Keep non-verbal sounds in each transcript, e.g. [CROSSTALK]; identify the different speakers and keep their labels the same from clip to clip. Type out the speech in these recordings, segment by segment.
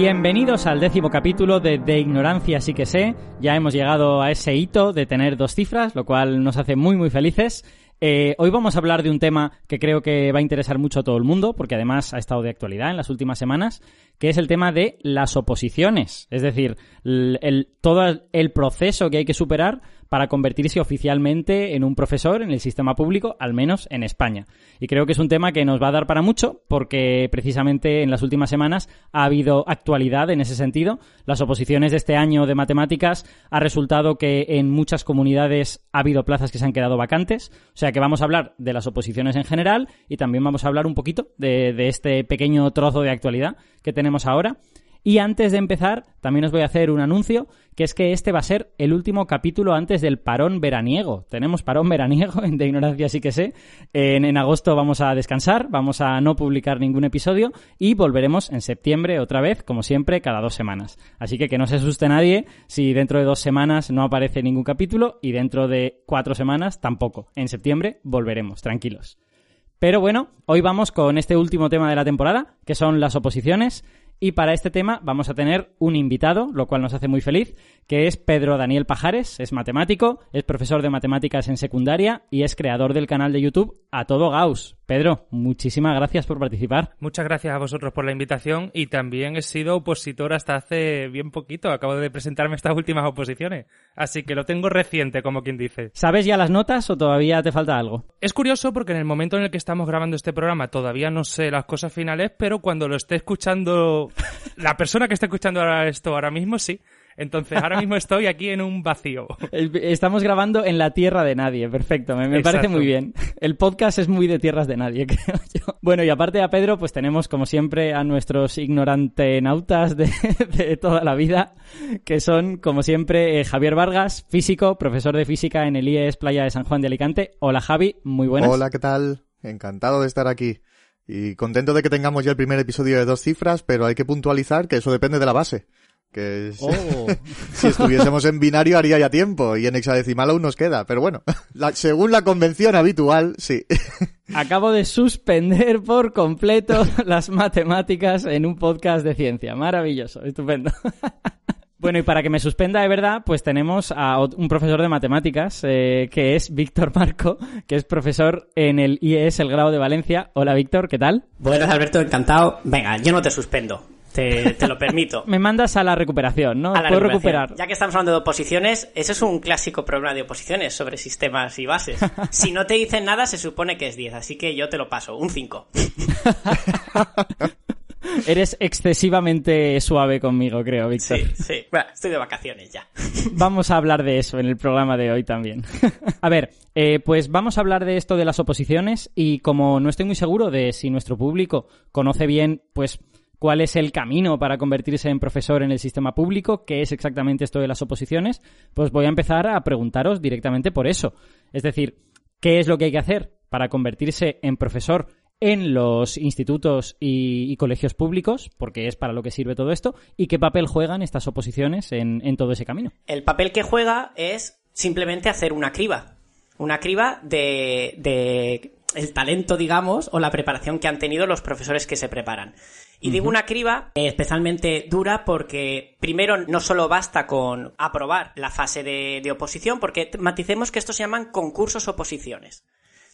Speaker 1: Bienvenidos al décimo capítulo de De Ignorancia sí que sé. Ya hemos llegado a ese hito de tener dos cifras, lo cual nos hace muy muy felices. Eh, hoy vamos a hablar de un tema que creo que va a interesar mucho a todo el mundo, porque además ha estado de actualidad en las últimas semanas, que es el tema de las oposiciones. Es decir, el, todo el proceso que hay que superar para convertirse oficialmente en un profesor en el sistema público, al menos en España. Y creo que es un tema que nos va a dar para mucho porque precisamente en las últimas semanas ha habido actualidad en ese sentido. Las oposiciones de este año de matemáticas ha resultado que en muchas comunidades ha habido plazas que se han quedado vacantes. O sea que vamos a hablar de las oposiciones en general y también vamos a hablar un poquito de, de este pequeño trozo de actualidad que tenemos ahora. Y antes de empezar, también os voy a hacer un anuncio, que es que este va a ser el último capítulo antes del parón veraniego. Tenemos parón [LAUGHS] veraniego, de ignorancia sí que sé. En, en, agosto vamos a descansar, vamos a no publicar ningún episodio y volveremos en septiembre otra vez, como siempre, cada dos semanas. Así que que no se asuste nadie si dentro de dos semanas no aparece ningún capítulo y dentro de cuatro semanas tampoco. En septiembre volveremos, tranquilos. Pero bueno, hoy vamos con este último tema de la temporada, que son las oposiciones. Y para este tema vamos a tener un invitado, lo cual nos hace muy feliz, que es Pedro Daniel Pajares, es matemático, es profesor de matemáticas en secundaria y es creador del canal de YouTube A Todo Gauss. Pedro, muchísimas gracias por participar.
Speaker 2: Muchas gracias a vosotros por la invitación y también he sido opositor hasta hace bien poquito. Acabo de presentarme estas últimas oposiciones. Así que lo tengo reciente, como quien dice.
Speaker 1: ¿Sabes ya las notas o todavía te falta algo?
Speaker 2: Es curioso porque en el momento en el que estamos grabando este programa todavía no sé las cosas finales, pero cuando lo esté escuchando [LAUGHS] la persona que está escuchando esto ahora mismo, sí. Entonces, ahora mismo estoy aquí en un vacío. [LAUGHS]
Speaker 1: Estamos grabando en la tierra de nadie, perfecto, me, parece muy bien. El podcast es muy de tierras de nadie, [LAUGHS] creo yo. Bueno, y aparte de Pedro, pues tenemos como siempre a nuestros ignorantenautas de, de toda la vida, que son, como siempre, eh, Javier Vargas, físico, profesor de física en el IES Playa de San Juan de Alicante. Hola Javi, muy buenas.
Speaker 3: Hola, ¿qué tal? Encantado de estar aquí. Y contento de que tengamos ya el primer episodio de dos cifras, pero hay que puntualizar que eso depende de la base. Que es... oh. [LAUGHS] si estuviésemos en binario haría ya tiempo y en hexadecimal aún nos queda. Pero bueno, [LAUGHS] la, según la convención habitual, sí. [LAUGHS]
Speaker 1: Acabo de suspender por completo las matemáticas en un podcast de ciencia. Maravilloso, estupendo. Bueno, y para que me suspenda de verdad, pues tenemos a un profesor de matemáticas, eh, que es Víctor Marco, que es profesor en el IES, el grado de Valencia. Hola, Víctor, ¿qué tal?
Speaker 4: Buenas, Alberto, encantado. Venga, yo no te suspendo. Te, te, lo permito. [LAUGHS]
Speaker 1: Me mandas a la recuperación, ¿no?
Speaker 4: A la
Speaker 1: Puedo
Speaker 4: recuperación.
Speaker 1: recuperar.
Speaker 4: Ya que estamos hablando de oposiciones, ese es un clásico problema de oposiciones sobre sistemas y bases. [LAUGHS] si no te dicen nada, se supone que es 10, así que yo te lo paso, un 5. [LAUGHS]
Speaker 1: Eres excesivamente suave conmigo, creo, Víctor.
Speaker 4: Sí, sí. Bueno, estoy de vacaciones ya. [LAUGHS]
Speaker 1: Vamos a hablar de eso en el programa de hoy también. [LAUGHS] a ver, eh, pues vamos a hablar de esto de las oposiciones y como no estoy muy seguro de si nuestro público conoce bien, pues cuál es el camino para convertirse en profesor en el sistema público, qué es exactamente esto de las oposiciones, pues voy a empezar a preguntaros directamente por eso. Es decir, ¿qué es lo que hay que hacer para convertirse en profesor en los institutos y, y, colegios públicos, porque es para lo que sirve todo esto, y qué papel juegan estas oposiciones en, en todo ese camino.
Speaker 4: El papel que juega es simplemente hacer una criba. Una criba de, de el talento, digamos, o la preparación que han tenido los profesores que se preparan. Y digo una criba especialmente dura porque primero no solo basta con aprobar la fase de, de oposición, porque maticemos que estos se llaman concursos oposiciones.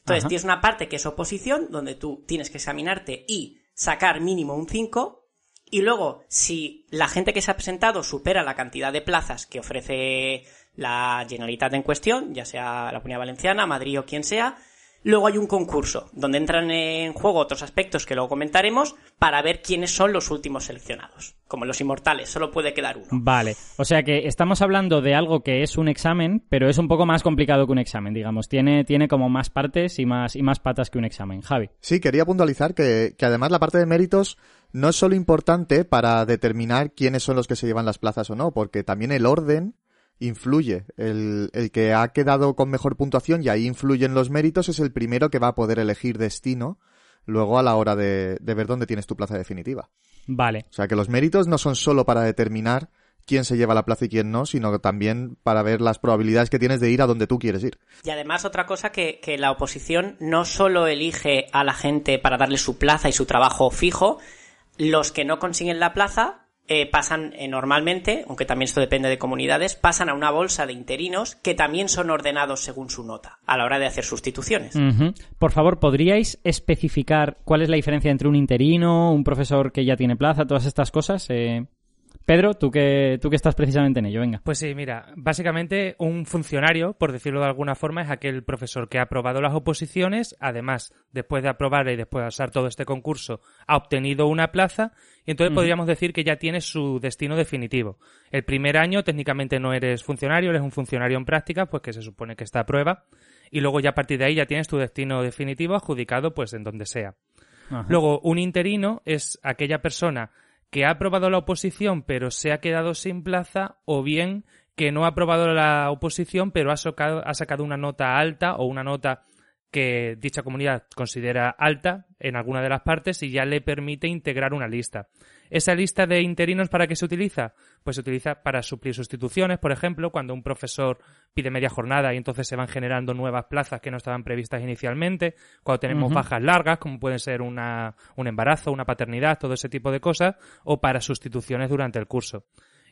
Speaker 4: Entonces, Ajá. tienes una parte que es oposición, donde tú tienes que examinarte y sacar mínimo un 5. Y luego, si la gente que se ha presentado supera la cantidad de plazas que ofrece la Generalitat en cuestión, ya sea la Comunidad Valenciana, Madrid o quien sea, luego hay un concurso, donde entran en juego otros aspectos que luego comentaremos, para ver quiénes son los últimos seleccionados. Como los inmortales, solo puede quedar uno.
Speaker 1: Vale, o sea que estamos hablando de algo que es un examen, pero es un poco más complicado que un examen, digamos. Tiene, tiene como más partes y más, y más patas que un examen. Javi.
Speaker 3: Sí, quería puntualizar que, que además la parte de méritos no es solo importante para determinar quiénes son los que se llevan las plazas o no, porque también el orden influye. El, el, que ha quedado con mejor puntuación y ahí influyen los méritos es el primero que va a poder elegir destino luego a la hora de, de ver dónde tienes tu plaza definitiva.
Speaker 1: Vale.
Speaker 3: O sea que los méritos no son solo para determinar quién se lleva la plaza y quién no, sino también para ver las probabilidades que tienes de ir a donde tú quieres ir.
Speaker 4: Y además otra cosa que, que la oposición no solo elige a la gente para darle su plaza y su trabajo fijo, los que no consiguen la plaza eh, pasan eh, normalmente, aunque también esto depende de comunidades, pasan a una bolsa de interinos que también son ordenados según su nota a la hora de hacer sustituciones.
Speaker 1: Por favor, ¿podríais especificar cuál es la diferencia entre un interino, un profesor que ya tiene plaza, todas estas cosas? Eh, Pedro, tú que, tú que estás precisamente en ello, venga.
Speaker 2: Pues sí, mira, básicamente un funcionario, por decirlo de alguna forma, es aquel profesor que ha aprobado las oposiciones, además, después de aprobar y después de pasar todo este concurso, ha obtenido una plaza, y entonces podríamos decir que ya tiene su destino definitivo. El primer año técnicamente no eres funcionario, eres un funcionario en práctica, pues que se supone que está a prueba, y luego ya a partir de ahí ya tienes tu destino definitivo adjudicado pues en donde sea.
Speaker 1: Ajá.
Speaker 2: Luego, un interino es aquella persona que ha aprobado la oposición pero se ha quedado sin plaza o bien que no ha aprobado la oposición pero ha sacado, una nota alta o una nota que dicha comunidad considera alta en alguna de las partes y ya le permite integrar una lista. ¿Esa lista de interinos para qué se utiliza? Pues se utiliza para suplir sustituciones, por ejemplo, cuando un profesor pide media jornada y entonces se van generando nuevas plazas que no estaban previstas inicialmente, cuando tenemos bajas largas, como pueden ser una, un embarazo, una paternidad, todo ese tipo de cosas, o para sustituciones durante el curso.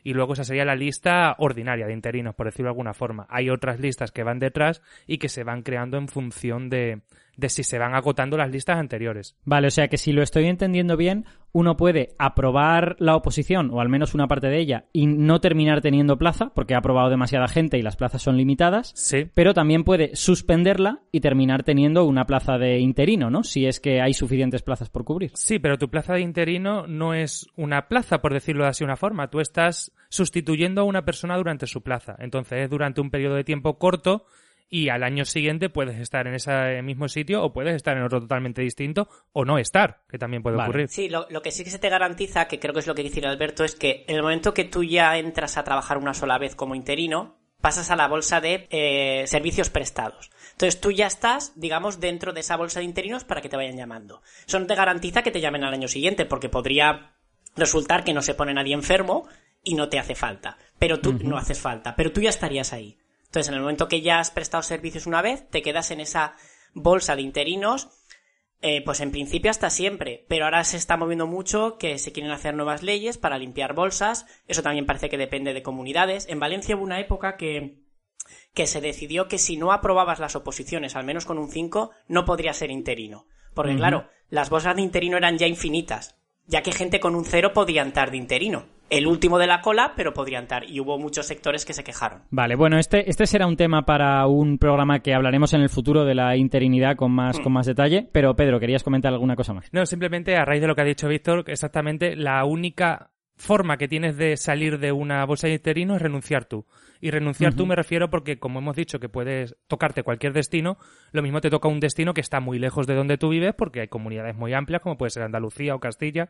Speaker 2: Y luego esa sería la lista ordinaria de interinos, por decirlo de alguna forma. Hay otras listas que van detrás y que se van creando en función de, de si se van agotando las listas anteriores.
Speaker 1: Vale, o sea que si lo estoy entendiendo bien, uno puede aprobar la oposición, o al menos una parte de ella, y no terminar teniendo plaza, porque ha aprobado demasiada gente y las plazas son limitadas,
Speaker 2: Sí.
Speaker 1: pero también puede suspenderla y terminar teniendo una plaza de interino, ¿no? Si es que hay suficientes plazas por cubrir.
Speaker 2: Sí, pero tu plaza de interino no es una plaza, por decirlo de así una forma. Tú estás sustituyendo a una persona durante su plaza. Entonces es durante un periodo de tiempo corto y al año siguiente puedes estar en ese mismo sitio o puedes estar en otro totalmente distinto o no estar, que también puede
Speaker 1: Vale.
Speaker 2: ocurrir.
Speaker 4: Sí, lo, lo que sí que se te garantiza, que creo que es lo que dice Alberto, es que en el momento que tú ya entras a trabajar una sola vez como interino, pasas a la bolsa de eh, servicios prestados. Entonces tú ya estás, digamos, dentro de esa bolsa de interinos para que te vayan llamando. Eso no te garantiza que te llamen al año siguiente, porque podría resultar que no se pone nadie enfermo y no te hace falta. Pero tú no haces falta, pero tú ya estarías ahí. Entonces, en el momento que ya has prestado servicios una vez, te quedas en esa bolsa de interinos eh, pues en principio hasta siempre, pero ahora se está moviendo mucho que se quieren hacer nuevas leyes para limpiar bolsas, eso también parece que depende de comunidades. En Valencia hubo una época que, que se decidió que si no aprobabas las oposiciones, al menos con un 5, no podría ser interino. Porque claro, las bolsas de interino eran ya infinitas, ya que gente con un 0 podía entrar de interino. El último de la cola, pero podría entrar, y hubo muchos sectores que se quejaron.
Speaker 1: Vale, bueno, este, este será un tema para un programa que hablaremos en el futuro de la interinidad con más, con más detalle, pero Pedro, querías comentar alguna cosa más.
Speaker 2: No, simplemente a raíz de lo que ha dicho Víctor, exactamente la única forma que tienes de salir de una bolsa de interino es renunciar tú. Y renunciar tú me refiero porque, como hemos dicho, que puedes tocarte cualquier destino, lo mismo te toca un destino que está muy lejos de donde tú vives, porque hay comunidades muy amplias, como puede ser Andalucía o Castilla,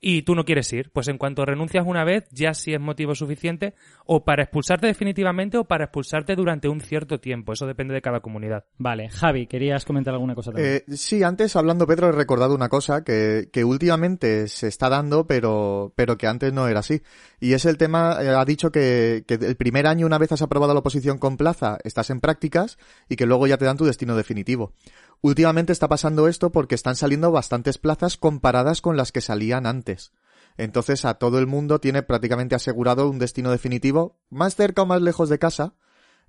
Speaker 2: y tú no quieres ir. Pues en cuanto renuncias una vez, ya sí es motivo suficiente o para expulsarte definitivamente o para expulsarte durante un cierto tiempo. Eso depende de cada comunidad.
Speaker 1: Vale, Javi, querías comentar alguna cosa también.
Speaker 3: Eh, sí, antes hablando Pedro he recordado una cosa que, que últimamente se está dando, pero, pero que antes no era así. Y es el tema, eh, ha dicho que, que el primer año una vez has aprobado la oposición con plaza, estás en prácticas y que luego ya te dan tu destino definitivo. Últimamente está pasando esto porque están saliendo bastantes plazas comparadas con las que salían antes. Entonces a todo el mundo tiene prácticamente asegurado un destino definitivo, más cerca o más lejos de casa,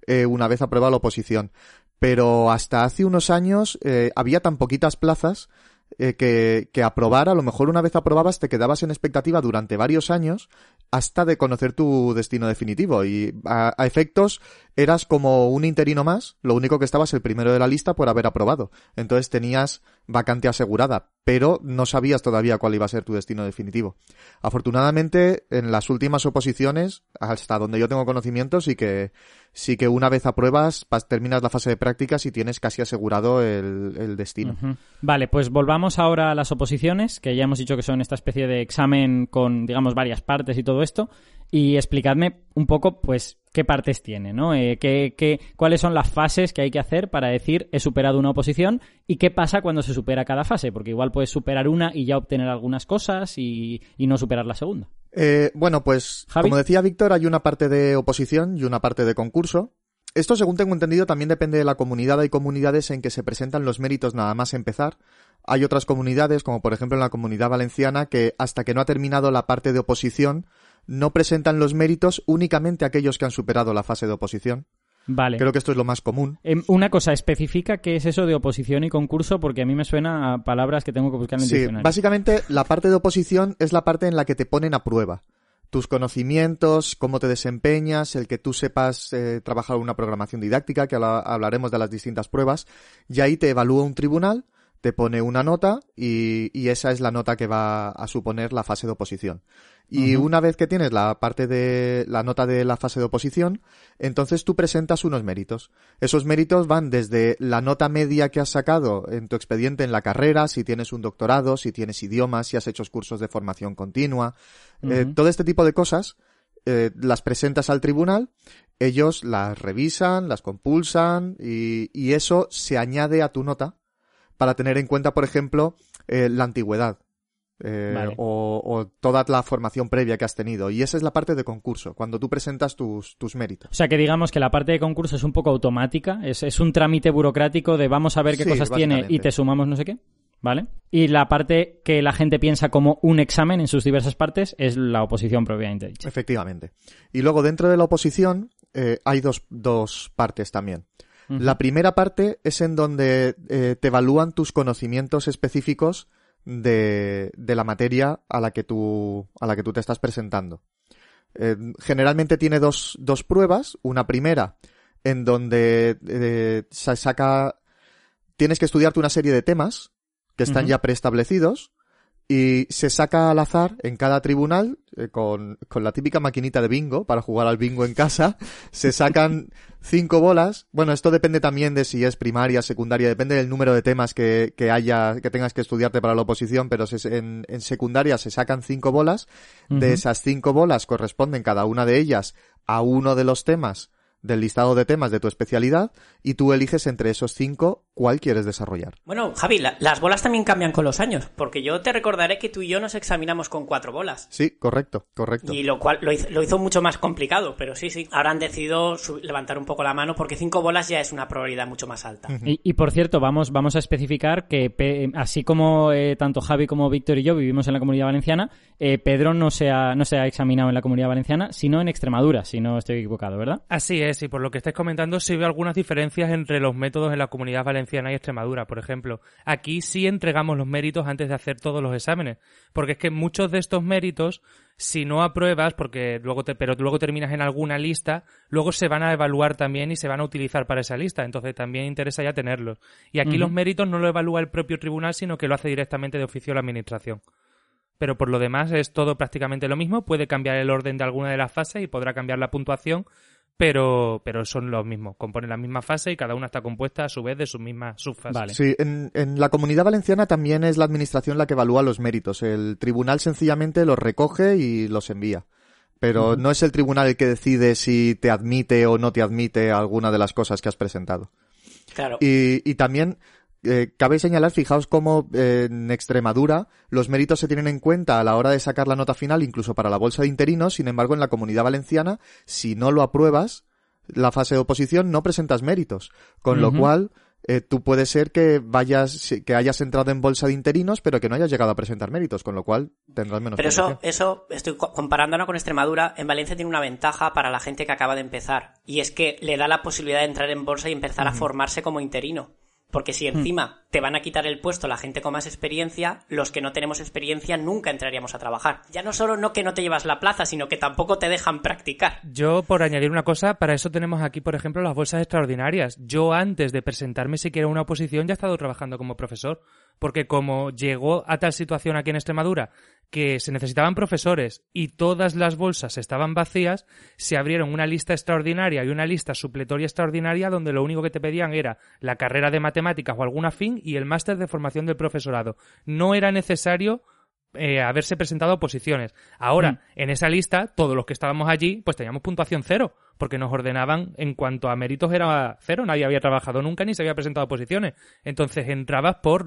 Speaker 3: eh, una vez aprobada la oposición. Pero hasta hace unos años eh, había tan poquitas plazas eh, que, que aprobar, a lo mejor una vez aprobabas te quedabas en expectativa durante varios años hasta de conocer tu destino definitivo y a, efectos eras como un interino más, lo único que estabas el primero de la lista por haber aprobado. Entonces tenías vacante asegurada, pero no sabías todavía cuál iba a ser tu destino definitivo. Afortunadamente, en las últimas oposiciones, hasta donde yo tengo conocimiento, sí que, sí que una vez apruebas, terminas la fase de prácticas y tienes casi asegurado el, destino.
Speaker 1: Vale, pues volvamos ahora a las oposiciones, que ya hemos dicho que son esta especie de examen con, digamos, varias partes y todo esto. Y explicadme un poco, pues, qué partes tiene, ¿no? Eh, qué, qué- cuáles son las fases que hay que hacer para decir he superado una oposición y qué pasa cuando se supera cada fase, porque igual puedes superar una y ya obtener algunas cosas y no superar la segunda.
Speaker 3: Eh, bueno, pues
Speaker 1: Javi.
Speaker 3: como decía Víctor, hay una parte de oposición y una parte de concurso. Esto, según tengo entendido, también depende de la comunidad. Hay comunidades en que se presentan los méritos nada más empezar. Hay otras comunidades, como por ejemplo en la comunidad valenciana, que hasta que no ha terminado la parte de oposición, no presentan los méritos únicamente aquellos que han superado la fase de oposición.
Speaker 1: Vale.
Speaker 3: Creo que esto es lo más común.
Speaker 1: Em, una cosa, especifica qué es eso de oposición y concurso, porque a mí me suena a palabras que tengo que buscar en el
Speaker 3: Sí,
Speaker 1: diccionario.
Speaker 3: básicamente la parte de oposición es la parte en la que te ponen a prueba. Tus conocimientos, cómo te desempeñas, el que tú sepas eh, trabajar una programación didáctica, que habla- hablaremos de las distintas pruebas, y ahí te evalúa un tribunal, te pone una nota y, y esa es la nota que va a suponer la fase de oposición. Y una vez que tienes la parte de la nota de la fase de oposición, entonces tú presentas unos méritos. Esos méritos van desde la nota media que has sacado en tu expediente en la carrera, si tienes un doctorado, si tienes idiomas, si has hecho cursos de formación continua, eh, todo este tipo de cosas eh, las presentas al tribunal, ellos las revisan, las compulsan y, y eso se añade a tu nota para tener en cuenta, por ejemplo, eh, la antigüedad. Eh,
Speaker 1: Vale.
Speaker 3: o, o toda la formación previa que has tenido. Y esa es la parte de concurso, cuando tú presentas tus, tus méritos.
Speaker 1: O sea que digamos que la parte de concurso es un poco automática, es, es un trámite burocrático de vamos a ver qué
Speaker 3: Sí,
Speaker 1: cosas tiene y te sumamos no sé qué, ¿vale? Y la parte que la gente piensa como un examen en sus diversas partes es la oposición propiamente dicha.
Speaker 3: Efectivamente. Y luego dentro de la oposición eh, hay dos, dos partes también. La primera parte es en donde eh, te evalúan tus conocimientos específicos de, de la materia a la que tú, a la que tú te estás presentando. Eh, generalmente tiene dos, dos pruebas. Una primera en donde eh, se saca, tienes que estudiarte una serie de temas que están ya preestablecidos y se saca al azar en cada tribunal eh, con, con la típica maquinita de bingo para jugar al bingo en casa. [LAUGHS] Se sacan cinco bolas. Bueno, esto depende también de si es primaria, secundaria, depende del número de temas que, que haya, que tengas que estudiarte para la oposición, pero se- en, en secundaria se sacan cinco bolas. De esas cinco bolas corresponden cada una de ellas a uno de los temas del listado de temas de tu especialidad y tú eliges entre esos cinco cuál quieres desarrollar.
Speaker 4: Bueno, Javi, la- las bolas también cambian con los años, porque yo te recordaré que tú y yo nos examinamos con cuatro bolas.
Speaker 3: Sí, correcto, correcto.
Speaker 4: Y lo cual lo hizo, lo hizo mucho más complicado, pero sí, sí. Ahora han decidido levantar un poco la mano porque cinco bolas ya es una probabilidad mucho más alta.
Speaker 1: Y, y, por cierto, vamos, vamos a especificar que Pe- así como eh, tanto Javi como Víctor y yo vivimos en la comunidad valenciana, eh, Pedro no se, ha, no se ha examinado en la comunidad valenciana, sino en Extremadura, si no estoy equivocado, ¿verdad?
Speaker 2: Así es, y por lo que estáis comentando, sí veo algunas diferencias entre los métodos en la comunidad valenciana y Extremadura. Por ejemplo, aquí sí entregamos los méritos antes de hacer todos los exámenes, porque es que muchos de estos méritos, si no apruebas, porque luego te, pero luego terminas en alguna lista, luego se van a evaluar también y se van a utilizar para esa lista. Entonces también interesa ya tenerlos. Y aquí los méritos no lo evalúa el propio tribunal, sino que lo hace directamente de oficio la administración. Pero por lo demás es todo prácticamente lo mismo. Puede cambiar el orden de alguna de las fases y podrá cambiar la puntuación, pero, pero son los mismos. Componen la misma fase y cada una está compuesta a su vez de sus mismas subfases.
Speaker 1: Vale.
Speaker 3: Sí, en, en la comunidad valenciana también es la administración la que evalúa los méritos. El tribunal sencillamente los recoge y los envía. Pero no es el tribunal el que decide si te admite o no te admite alguna de las cosas que has presentado.
Speaker 4: Claro.
Speaker 3: Y, y también eh, cabe señalar, fijaos cómo eh, en Extremadura los méritos se tienen en cuenta a la hora de sacar la nota final, incluso para la bolsa de interinos. Sin embargo, en la comunidad valenciana, si no lo apruebas, la fase de oposición no presentas méritos. Con lo cual, eh, tú puede ser que vayas, que hayas entrado en bolsa de interinos, pero que no hayas llegado a presentar méritos, con lo cual tendrás menos
Speaker 4: Pero eso, eso, estoy co- comparándolo con Extremadura, en Valencia tiene una ventaja para la gente que acaba de empezar. Y es que le da la posibilidad de entrar en bolsa y empezar a formarse como interino. Porque si encima te van a quitar el puesto la gente con más experiencia, los que no tenemos experiencia nunca entraríamos a trabajar. Ya no solo no que no te llevas la plaza, sino que tampoco te dejan practicar.
Speaker 2: Yo, por añadir una cosa, para eso tenemos aquí, por ejemplo, las bolsas extraordinarias. Yo, antes de presentarme siquiera a una oposición, ya he estado trabajando como profesor. Porque como llegó a tal situación aquí en Extremadura que se necesitaban profesores y todas las bolsas estaban vacías, se abrieron una lista extraordinaria y una lista supletoria extraordinaria donde lo único que te pedían era la carrera de matemáticas o alguna fin y el máster de formación del profesorado. No era necesario eh, haberse presentado oposiciones. Ahora,
Speaker 1: Mm.
Speaker 2: en esa lista, todos los que estábamos allí, pues teníamos puntuación cero, porque nos ordenaban en cuanto a méritos era cero, nadie había trabajado nunca ni se había presentado oposiciones. Entonces entrabas por,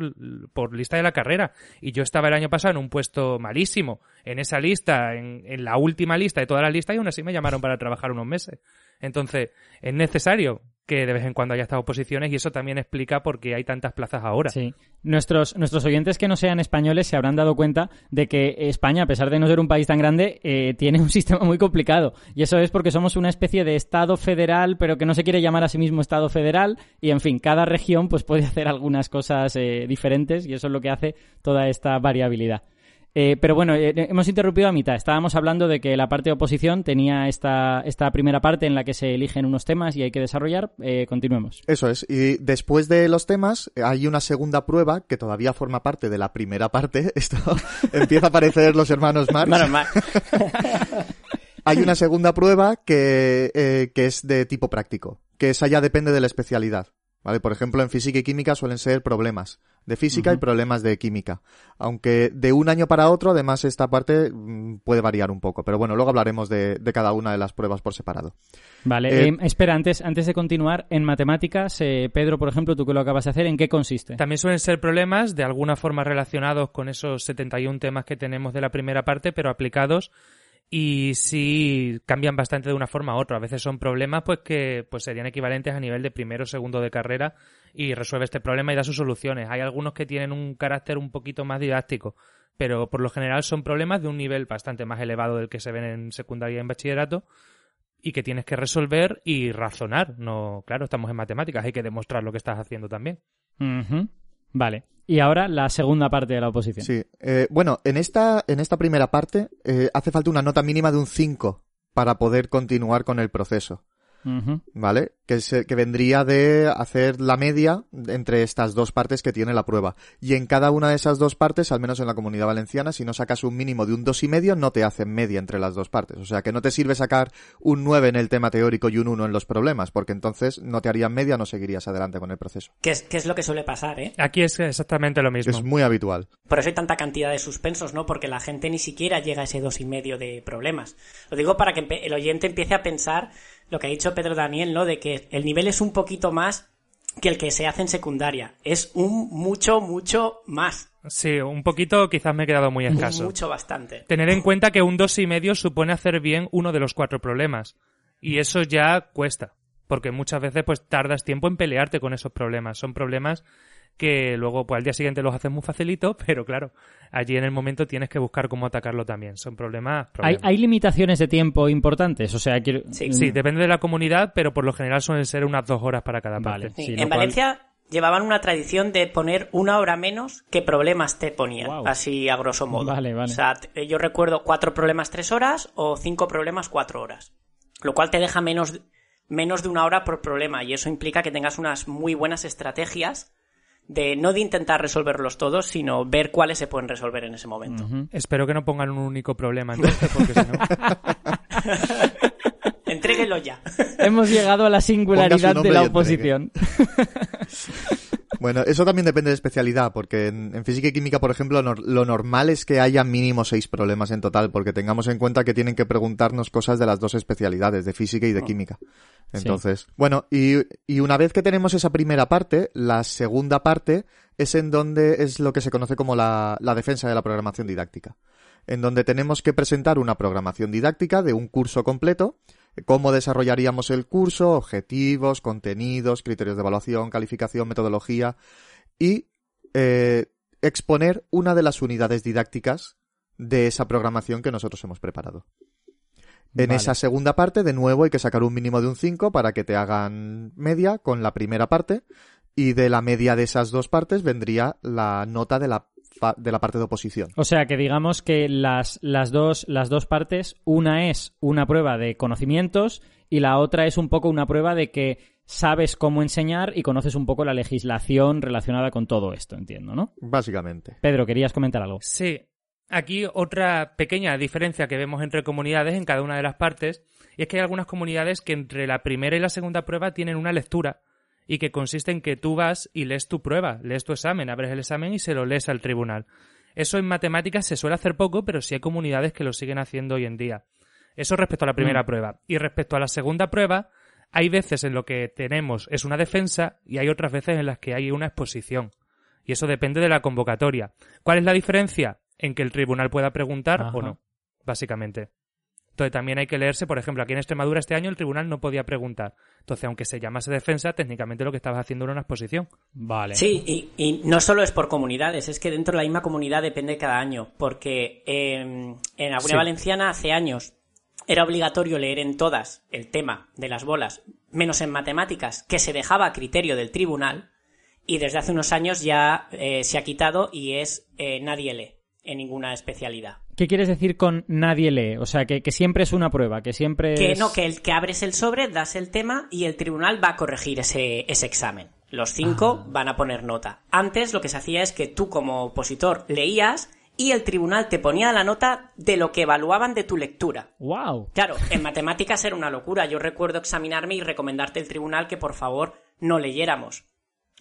Speaker 2: por lista de la carrera. Y yo estaba el año pasado en un puesto malísimo, en esa lista, en, en la última lista de todas las listas, y aún así me llamaron para trabajar unos meses. Entonces, es necesario que de vez en cuando haya estas oposiciones y eso también explica por qué hay tantas plazas ahora.
Speaker 1: Sí. Nuestros, nuestros oyentes que no sean españoles se habrán dado cuenta de que España, a pesar de no ser un país tan grande, eh, [LAUGHS] tiene un sistema muy complicado. Y eso es porque somos una especie de Estado federal, pero que no se quiere llamar a sí mismo Estado federal. Y, en fin, cada región pues puede [LAUGHS] hacer algunas cosas eh, diferentes y eso es lo que hace toda esta variabilidad. Eh, pero bueno, eh, hemos interrumpido a mitad. Estábamos hablando de que la parte de oposición tenía esta, esta primera parte en la que se eligen unos temas y hay que desarrollar. Eh, continuemos.
Speaker 3: Eso es. Y después de los temas, eh, hay una segunda prueba que todavía forma parte de la primera parte. [LAUGHS] Esto [LAUGHS] empieza a aparecer los hermanos Marx.
Speaker 4: Bueno, [LAUGHS]
Speaker 3: Hay una segunda prueba que, eh, que es de tipo práctico, que esa ya depende de la especialidad. ¿Vale? Por ejemplo, en física y química suelen ser problemas de física y problemas de química. Aunque de un año para otro, además, esta parte mm, puede variar un poco. Pero bueno, luego hablaremos de, de cada una de las pruebas por separado.
Speaker 1: Vale,
Speaker 3: Eh,
Speaker 1: eh, espera, antes, antes de continuar, en matemáticas, eh, Pedro, por ejemplo, tú que lo acabas de hacer, ¿en qué consiste?
Speaker 2: También suelen ser problemas de alguna forma relacionados con esos 71 temas que tenemos de la primera parte, pero aplicados y sí cambian bastante de una forma a otra. A veces son problemas pues que pues serían equivalentes a nivel de primero o segundo de carrera y resuelve este problema y da sus soluciones. Hay algunos que tienen un carácter un poquito más didáctico, pero por lo general son problemas de un nivel bastante más elevado del que se ven en secundaria y en bachillerato y que tienes que resolver y razonar. No, claro, estamos en matemáticas, hay que demostrar lo que estás haciendo también.
Speaker 1: Vale. Y ahora la segunda parte de la oposición.
Speaker 3: Sí. Eh, bueno, en esta, en esta primera parte eh, hace falta una nota mínima de un 5 para poder continuar con el proceso. ¿Vale? Que, se- que vendría de hacer la media entre estas dos partes que tiene la prueba. Y en cada una de esas dos partes, al menos en la comunidad valenciana, si no sacas un mínimo de un dos y medio, no te hacen media entre las dos partes. O sea que no te sirve sacar un 9 en el tema teórico y un 1 en los problemas, porque entonces no te harían media, no seguirías adelante con el proceso.
Speaker 4: ¿Qué es, qué es lo que suele pasar, ¿eh?
Speaker 2: Aquí es exactamente lo mismo.
Speaker 3: Es muy habitual.
Speaker 4: Por eso hay tanta cantidad de suspensos, ¿no? Porque la gente ni siquiera llega a ese dos y medio de problemas. Lo digo para que el oyente empiece a pensar lo que ha dicho Pedro Daniel, ¿no? De que el nivel es un poquito más que el que se hace en secundaria. Es un mucho, mucho más.
Speaker 2: Sí, un poquito quizás me he quedado muy escaso.
Speaker 4: Mucho, bastante.
Speaker 2: Tener en cuenta que un dos y medio supone hacer bien uno de los cuatro problemas. Y eso ya cuesta. Porque muchas veces pues tardas tiempo en pelearte con esos problemas. Son problemas que luego pues al día siguiente los haces muy facilito, [LAUGHS] pero claro, allí en el momento tienes que buscar cómo atacarlo también. Son problemas.
Speaker 1: ¿Hay,
Speaker 2: problemas.
Speaker 1: hay limitaciones de tiempo importantes? O sea, quiero...
Speaker 4: Sí.
Speaker 2: Sí, depende de la comunidad, pero por lo general suelen ser unas dos horas para cada
Speaker 1: Vale.
Speaker 2: parte.
Speaker 4: Sí,
Speaker 1: Sí, lo
Speaker 4: en
Speaker 1: cual-
Speaker 4: Valencia llevaban una tradición de poner una hora menos que problemas te ponían, así a grosso modo.
Speaker 1: Vale, vale.
Speaker 4: O sea, yo recuerdo cuatro problemas tres horas o cinco problemas cuatro horas, lo cual te deja menos, menos de una hora por problema y eso implica que tengas unas muy buenas estrategias de no de intentar resolverlos todos, sino ver cuáles se pueden resolver en ese momento.
Speaker 2: Espero que no pongan un único problema entonces, porque si no... [LAUGHS]
Speaker 4: Entréguenlo ya. [LAUGHS]
Speaker 1: Hemos llegado a la singularidad de la oposición. [LAUGHS]
Speaker 3: Bueno, eso también depende de especialidad, porque en, en física y química, por ejemplo, lo normal es que haya mínimo seis problemas en total, porque tengamos en cuenta que tienen que preguntarnos cosas de las dos especialidades, de física y de química. Entonces, bueno, y, y una vez que tenemos esa primera parte, la segunda parte es en donde es lo que se conoce como la, la defensa de la programación didáctica, en donde tenemos que presentar una programación didáctica de un curso completo, cómo desarrollaríamos el curso, objetivos, contenidos, criterios de evaluación, calificación, metodología y eh, exponer una de las unidades didácticas de esa programación que nosotros hemos preparado. En
Speaker 1: Vale.
Speaker 3: esa segunda parte, de nuevo, hay que sacar un mínimo de un 5 para que te hagan media con la primera parte y de la media de esas dos partes vendría la nota de la, de la parte de oposición.
Speaker 1: O sea, que digamos que las, las, dos, las dos partes, una es una prueba de conocimientos y la otra es un poco una prueba de que sabes cómo enseñar y conoces un poco la legislación relacionada con todo esto, entiendo, ¿no?
Speaker 3: Básicamente.
Speaker 1: Pedro, ¿querías comentar algo?
Speaker 2: Sí. Aquí otra pequeña diferencia que vemos entre comunidades en cada una de las partes, y es que hay algunas comunidades que entre la primera y la segunda prueba tienen una lectura, y que consiste en que tú vas y lees tu prueba, lees tu examen, abres el examen y se lo lees al tribunal. Eso en matemáticas se suele hacer poco, pero sí hay comunidades que lo siguen haciendo hoy en día. Eso respecto a la primera
Speaker 1: Mm.
Speaker 2: prueba. Y respecto a la segunda prueba, hay veces en lo que tenemos es una defensa y hay otras veces en las que hay una exposición. Y eso depende de la convocatoria. ¿Cuál es la diferencia? En que el tribunal pueda preguntar
Speaker 1: Ajá.
Speaker 2: o no, básicamente. Entonces también hay que leerse, por ejemplo, aquí en Extremadura este año el tribunal no podía preguntar. Entonces, aunque se llamase defensa, técnicamente lo que estabas haciendo era una exposición.
Speaker 1: Vale.
Speaker 4: Sí, y, y no solo es por comunidades, es que dentro de la misma comunidad depende cada año, porque eh, en la Comunidad
Speaker 2: Sí.
Speaker 4: Valenciana hace años era obligatorio leer en todas el tema de las bolas, menos en matemáticas, que se dejaba a criterio del tribunal, y desde hace unos años ya eh, se ha quitado y es eh, nadie lee en ninguna especialidad.
Speaker 1: ¿Qué quieres decir con nadie lee? O sea, que, que siempre es una prueba, que siempre
Speaker 4: Que
Speaker 1: es...
Speaker 4: no, que, el, que abres el sobre, das el tema y el tribunal va a corregir ese, ese examen. Los cinco van a poner nota. Antes lo que se hacía es que tú como opositor leías y el tribunal te ponía la nota de lo que evaluaban de tu lectura.
Speaker 1: ¡Wow!
Speaker 4: Claro, en matemáticas era una locura. Yo recuerdo examinarme y recomendarte al tribunal que por favor no leyéramos.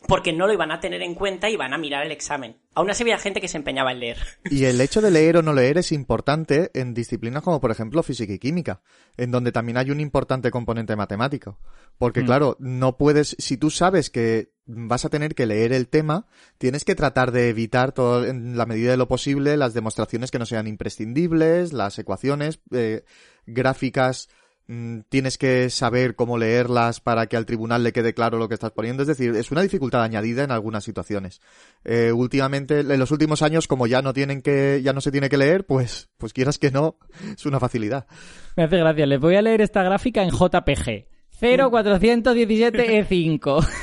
Speaker 4: Porque no lo iban a tener en cuenta y van a mirar el examen. Aún así había gente que se empeñaba en leer.
Speaker 3: Y el hecho de leer o no leer es importante en disciplinas como, por ejemplo, física y química, en donde también hay un importante componente matemático. Porque,
Speaker 1: Mm.
Speaker 3: claro, no puedes, si tú sabes que vas a tener que leer el tema, tienes que tratar de evitar todo, en la medida de lo posible las demostraciones que no sean imprescindibles, las ecuaciones, eh, gráficas, tienes que saber cómo leerlas para que al tribunal le quede claro lo que estás poniendo. Es decir, es una dificultad añadida en algunas situaciones. Eh, últimamente, en los últimos años, como ya no tienen que, ya no se tiene que leer, pues, pues quieras que no, es una facilidad.
Speaker 1: Me hace gracia. Les voy a leer esta gráfica en JPG. 0417E5. [LAUGHS]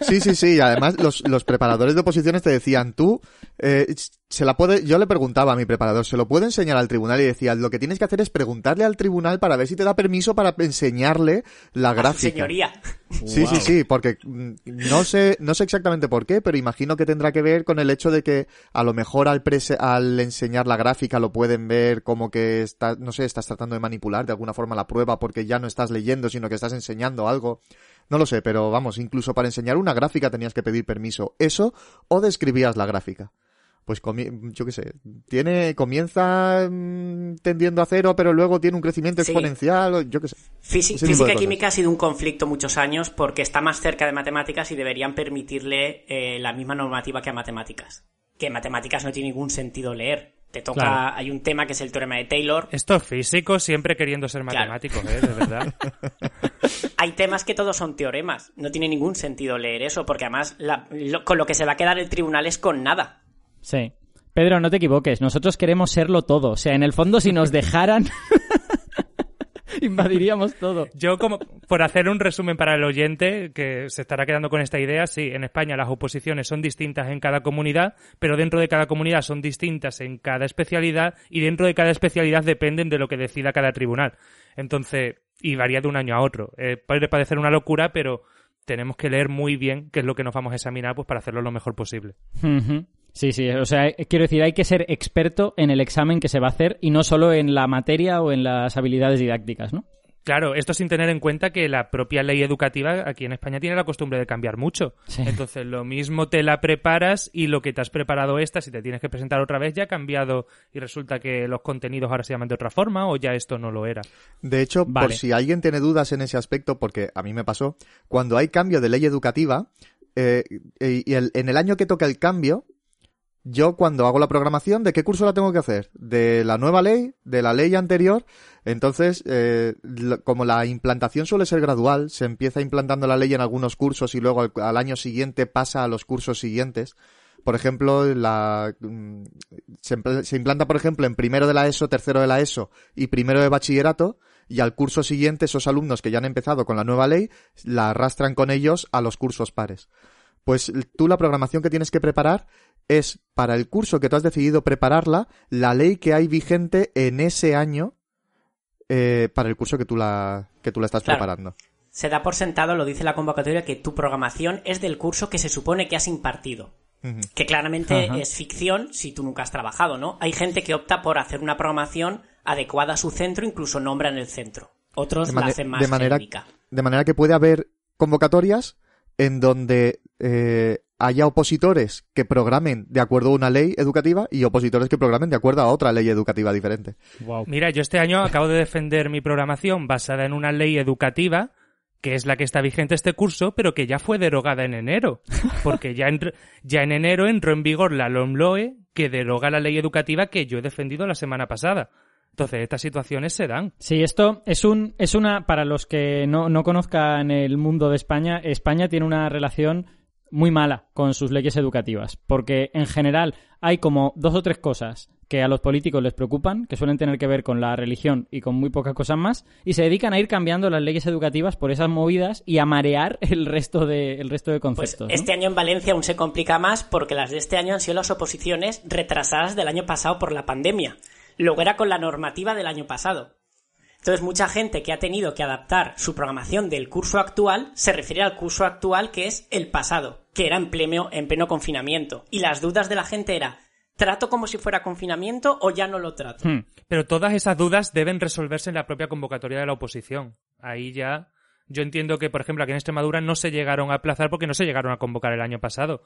Speaker 3: Sí, sí, sí. y Además, los, los preparadores de oposiciones te decían, tú, eh, se la puede, yo le preguntaba a mi preparador, ¿se lo puedo enseñar al tribunal? Y decía, lo que tienes que hacer es preguntarle al tribunal para ver si te da permiso para enseñarle la
Speaker 4: A su
Speaker 3: gráfica.
Speaker 4: señoría.
Speaker 3: Sí, sí, sí, porque mm, no sé, no sé exactamente por qué, pero imagino que tendrá que ver con el hecho de que a lo mejor al, prese- al enseñar la gráfica lo pueden ver como que estás, no sé, estás tratando de manipular de alguna forma la prueba porque ya no estás leyendo, sino que estás enseñando algo. No lo sé, pero vamos, incluso para enseñar una gráfica tenías que pedir permiso. Eso o describías la gráfica. Pues yo qué sé, tiene, comienza mm, tendiendo a cero, pero luego tiene un crecimiento
Speaker 4: Sí.
Speaker 3: exponencial, o yo qué sé.
Speaker 4: Físi- física y química ha sido un conflicto muchos años porque está más cerca de matemáticas y deberían permitirle eh, la misma normativa que a matemáticas. Que en matemáticas no tiene ningún sentido leer. Te toca,
Speaker 1: Claro.
Speaker 4: hay un tema que es el teorema de Taylor.
Speaker 2: Estos físicos siempre queriendo ser
Speaker 4: Claro.
Speaker 2: matemáticos, ¿eh? De verdad. [LAUGHS]
Speaker 4: Hay temas que todos son teoremas. No tiene ningún sentido leer eso porque además la- lo- con lo que se va a quedar el tribunal es con nada.
Speaker 1: Sí. Pedro, no te equivoques. Nosotros queremos serlo todo. O sea, en el fondo, si nos dejaran, [LAUGHS] [LAUGHS] invadiríamos todo.
Speaker 2: Yo, como por hacer un resumen para el oyente que se estará quedando con esta idea, sí, en España las oposiciones son distintas en cada comunidad, pero dentro de cada comunidad son distintas en cada especialidad y dentro de cada especialidad dependen de lo que decida cada tribunal. Entonces, y varía de un año a otro. Eh, puede parecer una locura, pero tenemos que leer muy bien qué es lo que nos vamos a examinar pues para hacerlo lo mejor posible.
Speaker 1: Sí, sí, o sea, eh, quiero decir, hay que ser experto en el examen que se va a hacer y no solo en la materia o en las habilidades didácticas, ¿no?
Speaker 2: Claro, esto sin tener en cuenta que la propia ley educativa aquí en España tiene la costumbre de cambiar mucho.
Speaker 1: Sí.
Speaker 2: Entonces, lo mismo te la preparas y lo que te has preparado esta, si te tienes que presentar otra vez, ya ha cambiado y resulta que los contenidos ahora se llaman de otra forma o ya esto no lo era.
Speaker 3: De hecho,
Speaker 1: Vale.
Speaker 3: por si alguien tiene dudas en ese aspecto, porque a mí me pasó, cuando hay cambio de ley educativa, eh, y y el- en el año que toca el cambio, yo cuando hago la programación, ¿de qué curso la tengo que hacer? ¿De la nueva ley? ¿De la ley anterior? Entonces, eh, como la implantación suele ser gradual, se empieza implantando la ley en algunos cursos y luego al, año siguiente pasa a los cursos siguientes. Por ejemplo, la, mm, se, se implanta, por ejemplo, en primero de la ESO, tercero de la ESO y primero de bachillerato, y al curso siguiente esos alumnos que ya han empezado con la nueva ley la arrastran con ellos a los cursos pares. Pues tú la programación que tienes que preparar es para el curso que tú has decidido prepararla, la ley que hay vigente en ese año eh, para el curso que tú la, que tú la estás
Speaker 4: Claro.
Speaker 3: preparando.
Speaker 4: Se da por sentado, lo dice la convocatoria, que tu programación es del curso que se supone que has impartido. Que claramente
Speaker 1: Ajá.
Speaker 4: es ficción si tú nunca has trabajado, ¿no? Hay gente que opta por hacer una programación adecuada a su centro, incluso nombran el centro. Otros
Speaker 3: De
Speaker 4: la hacen más
Speaker 3: de manera-
Speaker 4: genérica.
Speaker 3: De manera que puede haber convocatorias en donde eh, haya opositores que programen de acuerdo a una ley educativa y opositores que programen de acuerdo a otra ley educativa diferente.
Speaker 1: Wow.
Speaker 2: Mira, yo este año acabo de defender mi programación basada en una ley educativa que es la que está vigente este curso, pero que ya fue derogada en enero, porque ya, entr- ya en enero entró en vigor la LOMLOE, que deroga la ley educativa que yo he defendido la semana pasada. Entonces, estas situaciones se dan.
Speaker 1: Sí, esto es un es una para los que no, no conozcan el mundo de España, España tiene una relación muy mala con sus leyes educativas, porque en general hay como dos o tres cosas que a los políticos les preocupan, que suelen tener que ver con la religión y con muy pocas cosas más, y se dedican a ir cambiando las leyes educativas por esas movidas y a marear [LAUGHS] el resto de el resto de
Speaker 4: Pues
Speaker 1: conceptos. ¿no?
Speaker 4: este año en Valencia aún se complica más porque las de este año han sido las oposiciones retrasadas del año pasado por la pandemia. Luego era con la normativa del año pasado. Entonces, mucha gente que ha tenido que adaptar su programación del curso actual se refiere al curso actual que es el pasado, que era en pleno, en pleno confinamiento. Y las dudas de la gente era, ¿trato como si fuera confinamiento o ya no lo trato?
Speaker 1: Hmm.
Speaker 2: Pero todas esas dudas deben resolverse en la propia convocatoria de la oposición. Ahí ya. Yo entiendo que, por ejemplo, aquí en Extremadura no se llegaron a aplazar porque no se llegaron a convocar el año pasado.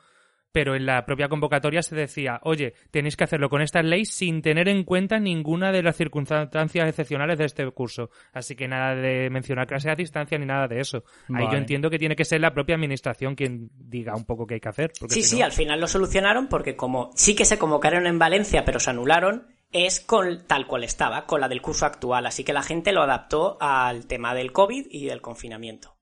Speaker 2: Pero en la propia convocatoria se decía, oye, tenéis que hacerlo con esta ley sin tener en cuenta ninguna de las circunstancias excepcionales de este curso. Así que nada de mencionar clases a distancia ni nada de eso. Ahí yo entiendo que tiene que ser la propia administración quien diga un poco qué hay que hacer. porque
Speaker 4: Sí,
Speaker 2: si
Speaker 4: sí,
Speaker 2: no-
Speaker 4: al final lo solucionaron porque como sí que se convocaron en Valencia pero se anularon, es con tal cual estaba, con la del curso actual. Así que la gente lo adaptó al tema del COVID y del confinamiento.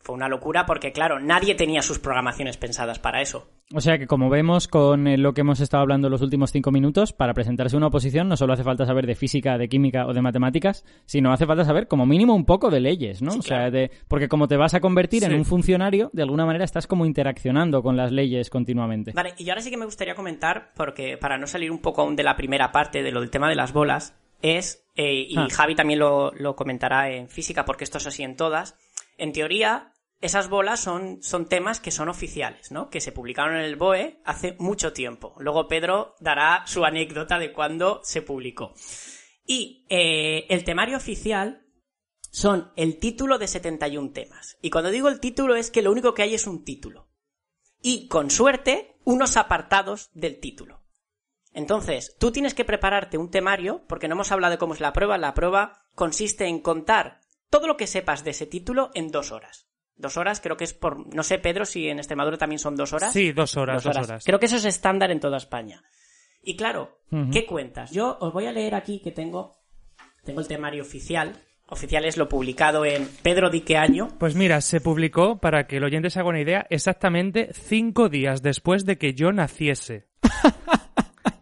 Speaker 4: Fue una locura porque, claro, nadie tenía sus programaciones pensadas para eso.
Speaker 1: O sea que, como vemos con eh, lo que hemos estado hablando los últimos cinco minutos, para presentarse una oposición no solo hace falta saber de física, de química o de matemáticas, sino hace falta saber como mínimo un poco de leyes, ¿no?
Speaker 4: Sí,
Speaker 1: o sea,
Speaker 4: claro.
Speaker 1: de, porque como te vas a convertir en un funcionario, de alguna manera estás como interaccionando con las leyes continuamente.
Speaker 4: Vale, y ahora sí que me gustaría comentar, porque para no salir un poco aún de la primera parte de lo del tema de las bolas, es, eh, y
Speaker 1: Ah.
Speaker 4: Javi también lo, lo comentará en física, porque esto es así en todas, en teoría, esas bolas son, son temas que son oficiales, ¿no? Que se publicaron en el BOE hace mucho tiempo. Luego Pedro dará su anécdota de cuándo se publicó. Y eh, el temario oficial son el título de 71 temas. Y cuando digo el título es que lo único que hay es un título y, con suerte, unos apartados del título. Entonces, tú tienes que prepararte un temario, porque no hemos hablado de cómo es la prueba. La prueba consiste en contar todo lo que sepas de ese título en dos horas. Dos horas, creo que es por. No sé, Pedro, si en Extremadura también son dos horas.
Speaker 2: Sí, dos horas, dos horas.
Speaker 4: Creo que eso es estándar en toda España. Y claro. ¿qué cuentas? Yo os voy a leer aquí que tengo. Tengo el temario oficial. Oficial es lo publicado en Pedro di qué año.
Speaker 2: Pues mira, se publicó, para que el oyente se haga una idea, exactamente cinco días después de que yo naciese. [LAUGHS]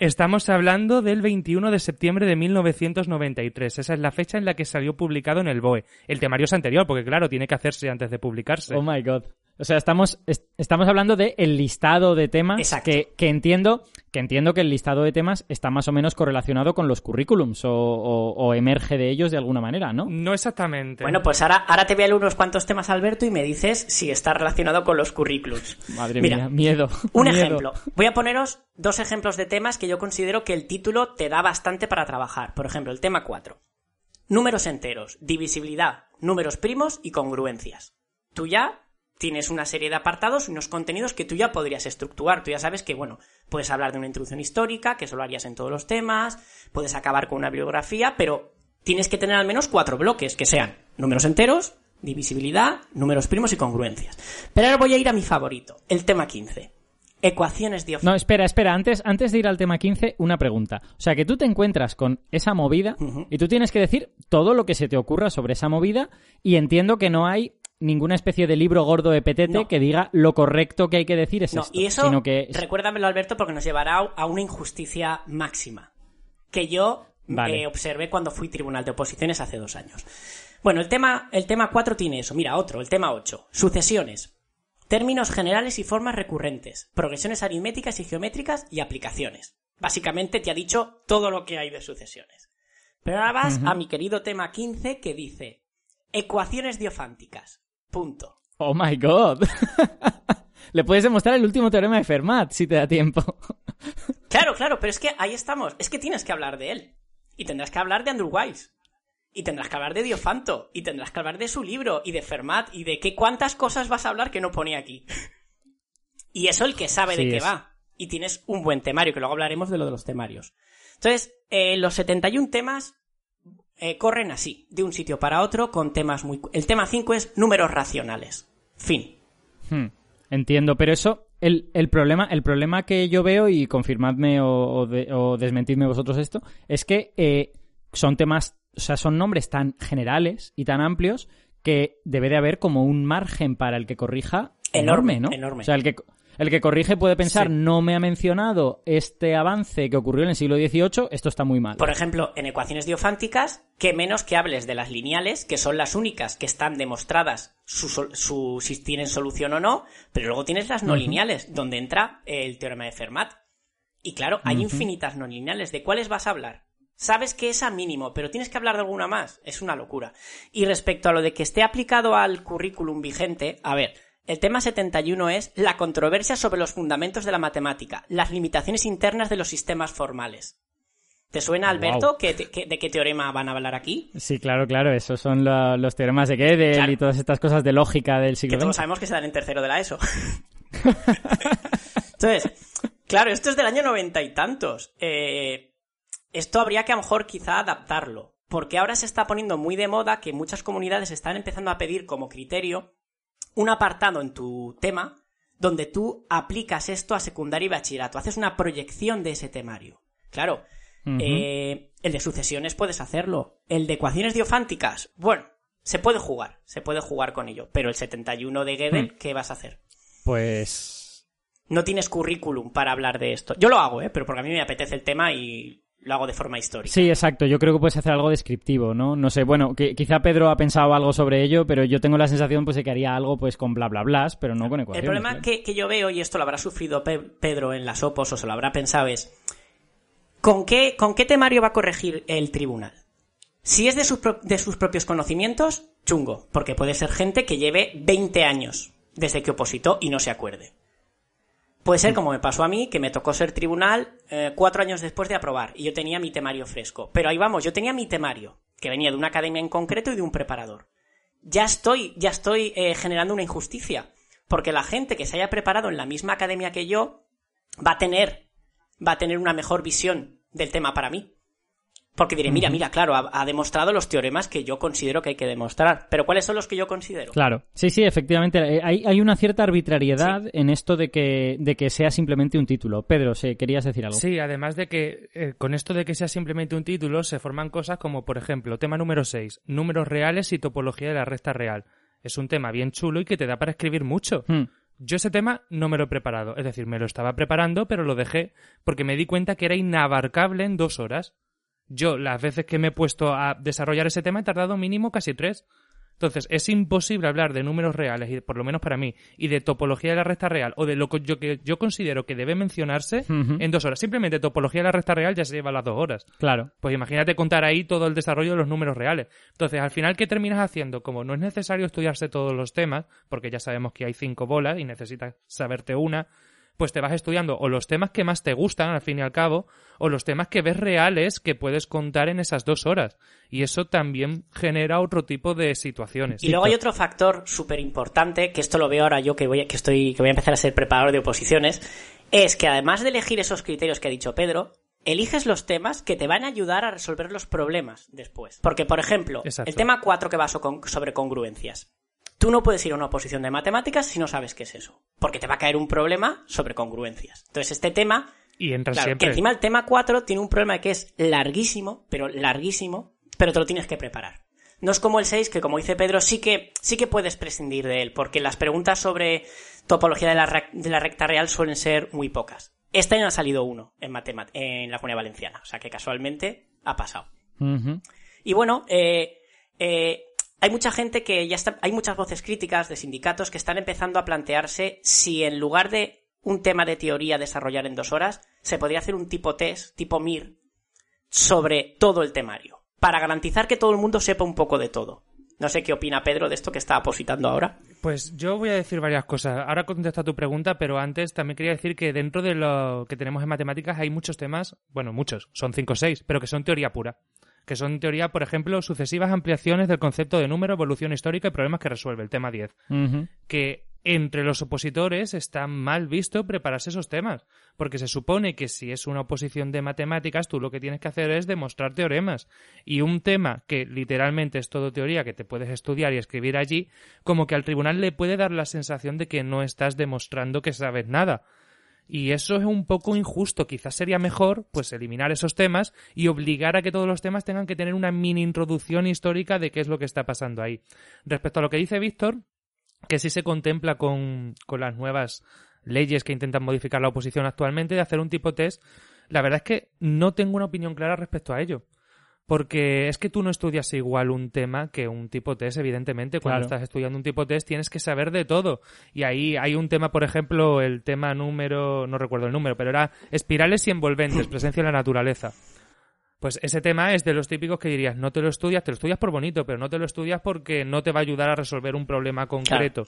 Speaker 2: Estamos hablando del 21 de septiembre de 1993. Esa es la fecha en la que salió publicado en el BOE. El temario es anterior, porque claro, tiene que hacerse antes de publicarse.
Speaker 1: Oh my god. O sea, estamos, est- estamos hablando de el listado de temas que, que entiendo que entiendo que el listado de temas está más o menos correlacionado con los currículums o, o- o emerge de ellos de alguna manera, ¿no?
Speaker 2: No exactamente.
Speaker 4: Bueno, pues ahora, ahora te voy a leer unos cuantos temas, Alberto, y me dices si está relacionado con los currículums.
Speaker 1: Madre
Speaker 4: Mira,
Speaker 1: mía, miedo.
Speaker 4: Un
Speaker 1: miedo.
Speaker 4: ejemplo. Voy a poneros dos ejemplos de temas que yo considero que el título te da bastante para trabajar. Por ejemplo, el tema 4. Números enteros, divisibilidad, números primos y congruencias. Tú ya tienes una serie de apartados, unos contenidos que tú ya podrías estructurar. Tú ya sabes que, bueno, puedes hablar de una introducción histórica, que eso lo harías en todos los temas, puedes acabar con una bibliografía, pero tienes que tener al menos cuatro bloques, que sean números enteros, divisibilidad, números primos y congruencias. Pero ahora voy a ir a mi favorito, el tema 15. Ecuaciones de
Speaker 1: No, espera, espera, antes, antes de ir al tema 15, una pregunta. O sea, que tú te encuentras con esa movida y tú tienes que decir todo lo que se te ocurra sobre esa movida y entiendo que no hay ninguna especie de libro gordo de petete
Speaker 4: No.
Speaker 1: que diga lo correcto que hay que decir es
Speaker 4: No,
Speaker 1: esto,
Speaker 4: y eso,
Speaker 1: sino que
Speaker 4: recuérdamelo Alberto, porque nos llevará a una injusticia máxima, que yo
Speaker 1: Vale.
Speaker 4: eh, observé cuando fui tribunal de oposiciones hace dos años. Bueno, el tema, el tema 4 tiene eso. Mira, otro, el tema 8. Sucesiones. Términos generales y formas recurrentes. Progresiones aritméticas y geométricas y aplicaciones. Básicamente te ha dicho todo lo que hay de sucesiones. Pero ahora vas a mi querido tema 15 que dice ecuaciones diofánticas. Punto.
Speaker 1: Oh my god. [LAUGHS] Le puedes demostrar el último teorema de Fermat si te da tiempo. [LAUGHS]
Speaker 4: Claro, claro, pero es que ahí estamos. Es que tienes que hablar de él. Y tendrás que hablar de Andrew Wiles. Y tendrás que hablar de Diofanto. Y tendrás que hablar de su libro. Y de Fermat. Y de qué cuántas cosas vas a hablar que no pone aquí. Y eso el que sabe
Speaker 1: Sí,
Speaker 4: de qué
Speaker 1: es.
Speaker 4: va. Y tienes un buen temario, que luego hablaremos de lo de los temarios. Entonces, eh, los 71 temas eh, corren así, de un sitio para otro, con temas muy... El tema 5 es números racionales. Fin.
Speaker 1: Hmm, Entiendo, pero eso, el, el problema, el problema que yo veo, y confirmadme o, o de- o desmentidme vosotros esto, es que eh, son temas, o sea, son nombres tan generales y tan amplios que debe de haber como un margen para el que corrija
Speaker 4: Enorme,
Speaker 1: enorme, ¿no?
Speaker 4: enorme.
Speaker 1: O sea, el que, el que corrige puede pensar,
Speaker 2: Sí.
Speaker 1: no me ha mencionado este avance que ocurrió en el siglo XVIII, esto está muy mal.
Speaker 4: Por ejemplo, en ecuaciones diofánticas, que menos que hables de las lineales, que son las únicas que están demostradas su, su- si tienen solución o no, pero luego tienes las no lineales, donde entra el teorema de Fermat. Y claro, hay infinitas no lineales. ¿De cuáles vas a hablar? Sabes que es a mínimo, pero tienes que hablar de alguna más. Es una locura. Y respecto a lo de que esté aplicado al currículum vigente, a ver, el tema 71 es la controversia sobre los fundamentos de la matemática, las limitaciones internas de los sistemas formales. ¿Te suena, Alberto, que te- que- de qué teorema van a hablar aquí?
Speaker 1: Sí, claro, claro, esos son los teoremas de Gödel
Speaker 4: Claro.
Speaker 1: y todas estas cosas de lógica del
Speaker 4: Que
Speaker 1: siglo
Speaker 4: todos
Speaker 1: XX.
Speaker 4: sabemos que se dan en tercero de la ESO. [LAUGHS] Entonces, claro, esto es del año noventa y tantos. Eh, esto habría que a lo mejor quizá adaptarlo. Porque ahora se está poniendo muy de moda que muchas comunidades están empezando a pedir como criterio un apartado en tu tema donde tú aplicas esto a secundaria y bachillerato. Haces una proyección de ese temario. Claro, eh, el de sucesiones puedes hacerlo. El de ecuaciones diofánticas, bueno, se puede jugar, se puede jugar con ello. Pero el 71 de Gödel,
Speaker 1: Hmm.
Speaker 4: ¿qué vas a hacer?
Speaker 1: Pues
Speaker 4: No tienes currículum para hablar de esto. Yo lo hago, ¿eh? Pero porque a mí me apetece el tema y lo hago de forma histórica.
Speaker 1: Sí, exacto. Yo creo que puedes hacer algo descriptivo, ¿no? No sé, bueno, que, quizá Pedro ha pensado algo sobre ello, pero yo tengo la sensación pues de que haría algo pues con bla bla bla, pero no con
Speaker 4: El
Speaker 1: ecuaciones.
Speaker 4: problema
Speaker 1: claro.
Speaker 4: que, que yo veo, y esto lo habrá sufrido Pe- Pedro en las OPOS o se lo habrá pensado, es ¿con qué, ¿con qué temario va a corregir el tribunal? Si es de sus, pro- de sus propios conocimientos, chungo, porque puede ser gente que lleve 20 años desde que opositó y no se acuerde. Puede ser como me pasó a mí, que me tocó ser tribunal eh, cuatro años después de aprobar y yo tenía mi temario fresco. Pero ahí vamos, yo tenía mi temario, que venía de una academia en concreto y de un preparador. Ya estoy, ya estoy eh, generando una injusticia, porque la gente que se haya preparado en la misma academia que yo va a tener, va a tener una mejor visión del tema para mí. Porque diré, mira, mira, claro, ha, ha demostrado los teoremas que yo considero que hay que demostrar. Pero ¿cuáles son los que yo considero?
Speaker 1: Claro, sí, sí, efectivamente. eh, Hay, hay una cierta arbitrariedad en esto de que, de que sea simplemente un título. Pedro, ¿se- ¿querías decir algo?
Speaker 2: Sí, además de que eh, con esto de que sea simplemente un título se forman cosas como, por ejemplo, tema número 6, números reales y topología de la recta real. Es un tema bien chulo y que te da para escribir mucho.
Speaker 1: Hmm.
Speaker 2: Yo ese tema no me lo he preparado, es decir, me lo estaba preparando, pero lo dejé porque me di cuenta que era inabarcable en dos horas. Yo, las veces que me he puesto a desarrollar ese tema, he tardado mínimo casi tres. Entonces, es imposible hablar de números reales, y por lo menos para mí, y de topología de la recta real, o de lo que yo, que yo considero que debe mencionarse en dos horas. Simplemente topología de la recta real ya se lleva las dos horas.
Speaker 1: Claro.
Speaker 2: Pues imagínate contar ahí todo el desarrollo de los números reales. Entonces, al final, ¿qué terminas haciendo? Como no es necesario estudiarse todos los temas, porque ya sabemos que hay cinco bolas y necesitas saberte una, pues te vas estudiando o los temas que más te gustan, al fin y al cabo, o los temas que ves reales que puedes contar en esas dos horas. Y eso también genera otro tipo de situaciones.
Speaker 4: Y luego hay otro factor súper importante, que esto lo veo ahora yo que voy, a, que, estoy, que voy a empezar a ser preparador de oposiciones, es que además de elegir esos criterios que ha dicho Pedro, eliges los temas que te van a ayudar a resolver los problemas después. Porque, por ejemplo,
Speaker 2: Exacto.
Speaker 4: el tema 4 que va sobre congruencias. Tú no puedes ir a una oposición de matemáticas si no sabes qué es eso. Porque te va a caer un problema sobre congruencias. Entonces, este tema
Speaker 2: Y entran
Speaker 4: Claro,
Speaker 2: siempre.
Speaker 4: que encima el tema 4 tiene un problema que es larguísimo, pero larguísimo, pero te lo tienes que preparar. No es como el 6, que como dice Pedro, sí que, sí que puedes prescindir de él, porque las preguntas sobre topología de la, de la recta real suelen ser muy pocas. Este año ha salido uno en, matemat- en la Comunidad Valenciana, o sea que casualmente ha pasado. Y bueno, eh, eh, hay mucha gente que ya está, hay muchas voces críticas de sindicatos que están empezando a plantearse si en lugar de un tema de teoría desarrollar en dos horas, se podría hacer un tipo test, tipo MIR, sobre todo el temario, para garantizar que todo el mundo sepa un poco de todo. No sé qué opina Pedro de esto que está apositando ahora.
Speaker 2: Pues yo voy a decir varias cosas. Ahora contesto a tu pregunta, pero antes también quería decir que dentro de lo que tenemos en matemáticas hay muchos temas, bueno, muchos, son cinco o seis, pero que son teoría pura. Que son teoría, por ejemplo, sucesivas ampliaciones del concepto de número, evolución histórica y problemas que resuelve, el tema 10.
Speaker 1: Ujú.
Speaker 2: Que entre los opositores está mal visto prepararse esos temas, porque se supone que si es una oposición de matemáticas, tú lo que tienes que hacer es demostrar teoremas. Y un tema que literalmente es todo teoría, que te puedes estudiar y escribir allí, como que al tribunal le puede dar la sensación de que no estás demostrando que sabes nada. Y eso es un poco injusto. Quizás sería mejor, pues, eliminar esos temas y obligar a que todos los temas tengan que tener una mini introducción histórica de qué es lo que está pasando ahí. Respecto a lo que dice Víctor, que sí se contempla con, con las nuevas leyes que intentan modificar la oposición actualmente de hacer un tipo test, la verdad es que no tengo una opinión clara respecto a ello. Porque es que tú no estudias igual un tema que un tipo test, evidentemente. Cuando
Speaker 1: Claro.
Speaker 2: estás estudiando un tipo test tienes que saber de todo. Y ahí hay un tema, por ejemplo, el tema número, no recuerdo el número, pero era espirales y envolventes, [LAUGHS] presencia en la naturaleza. Pues ese tema es de los típicos que dirías, no te lo estudias, te lo estudias por bonito, pero no te lo estudias porque no te va a ayudar a resolver un problema concreto.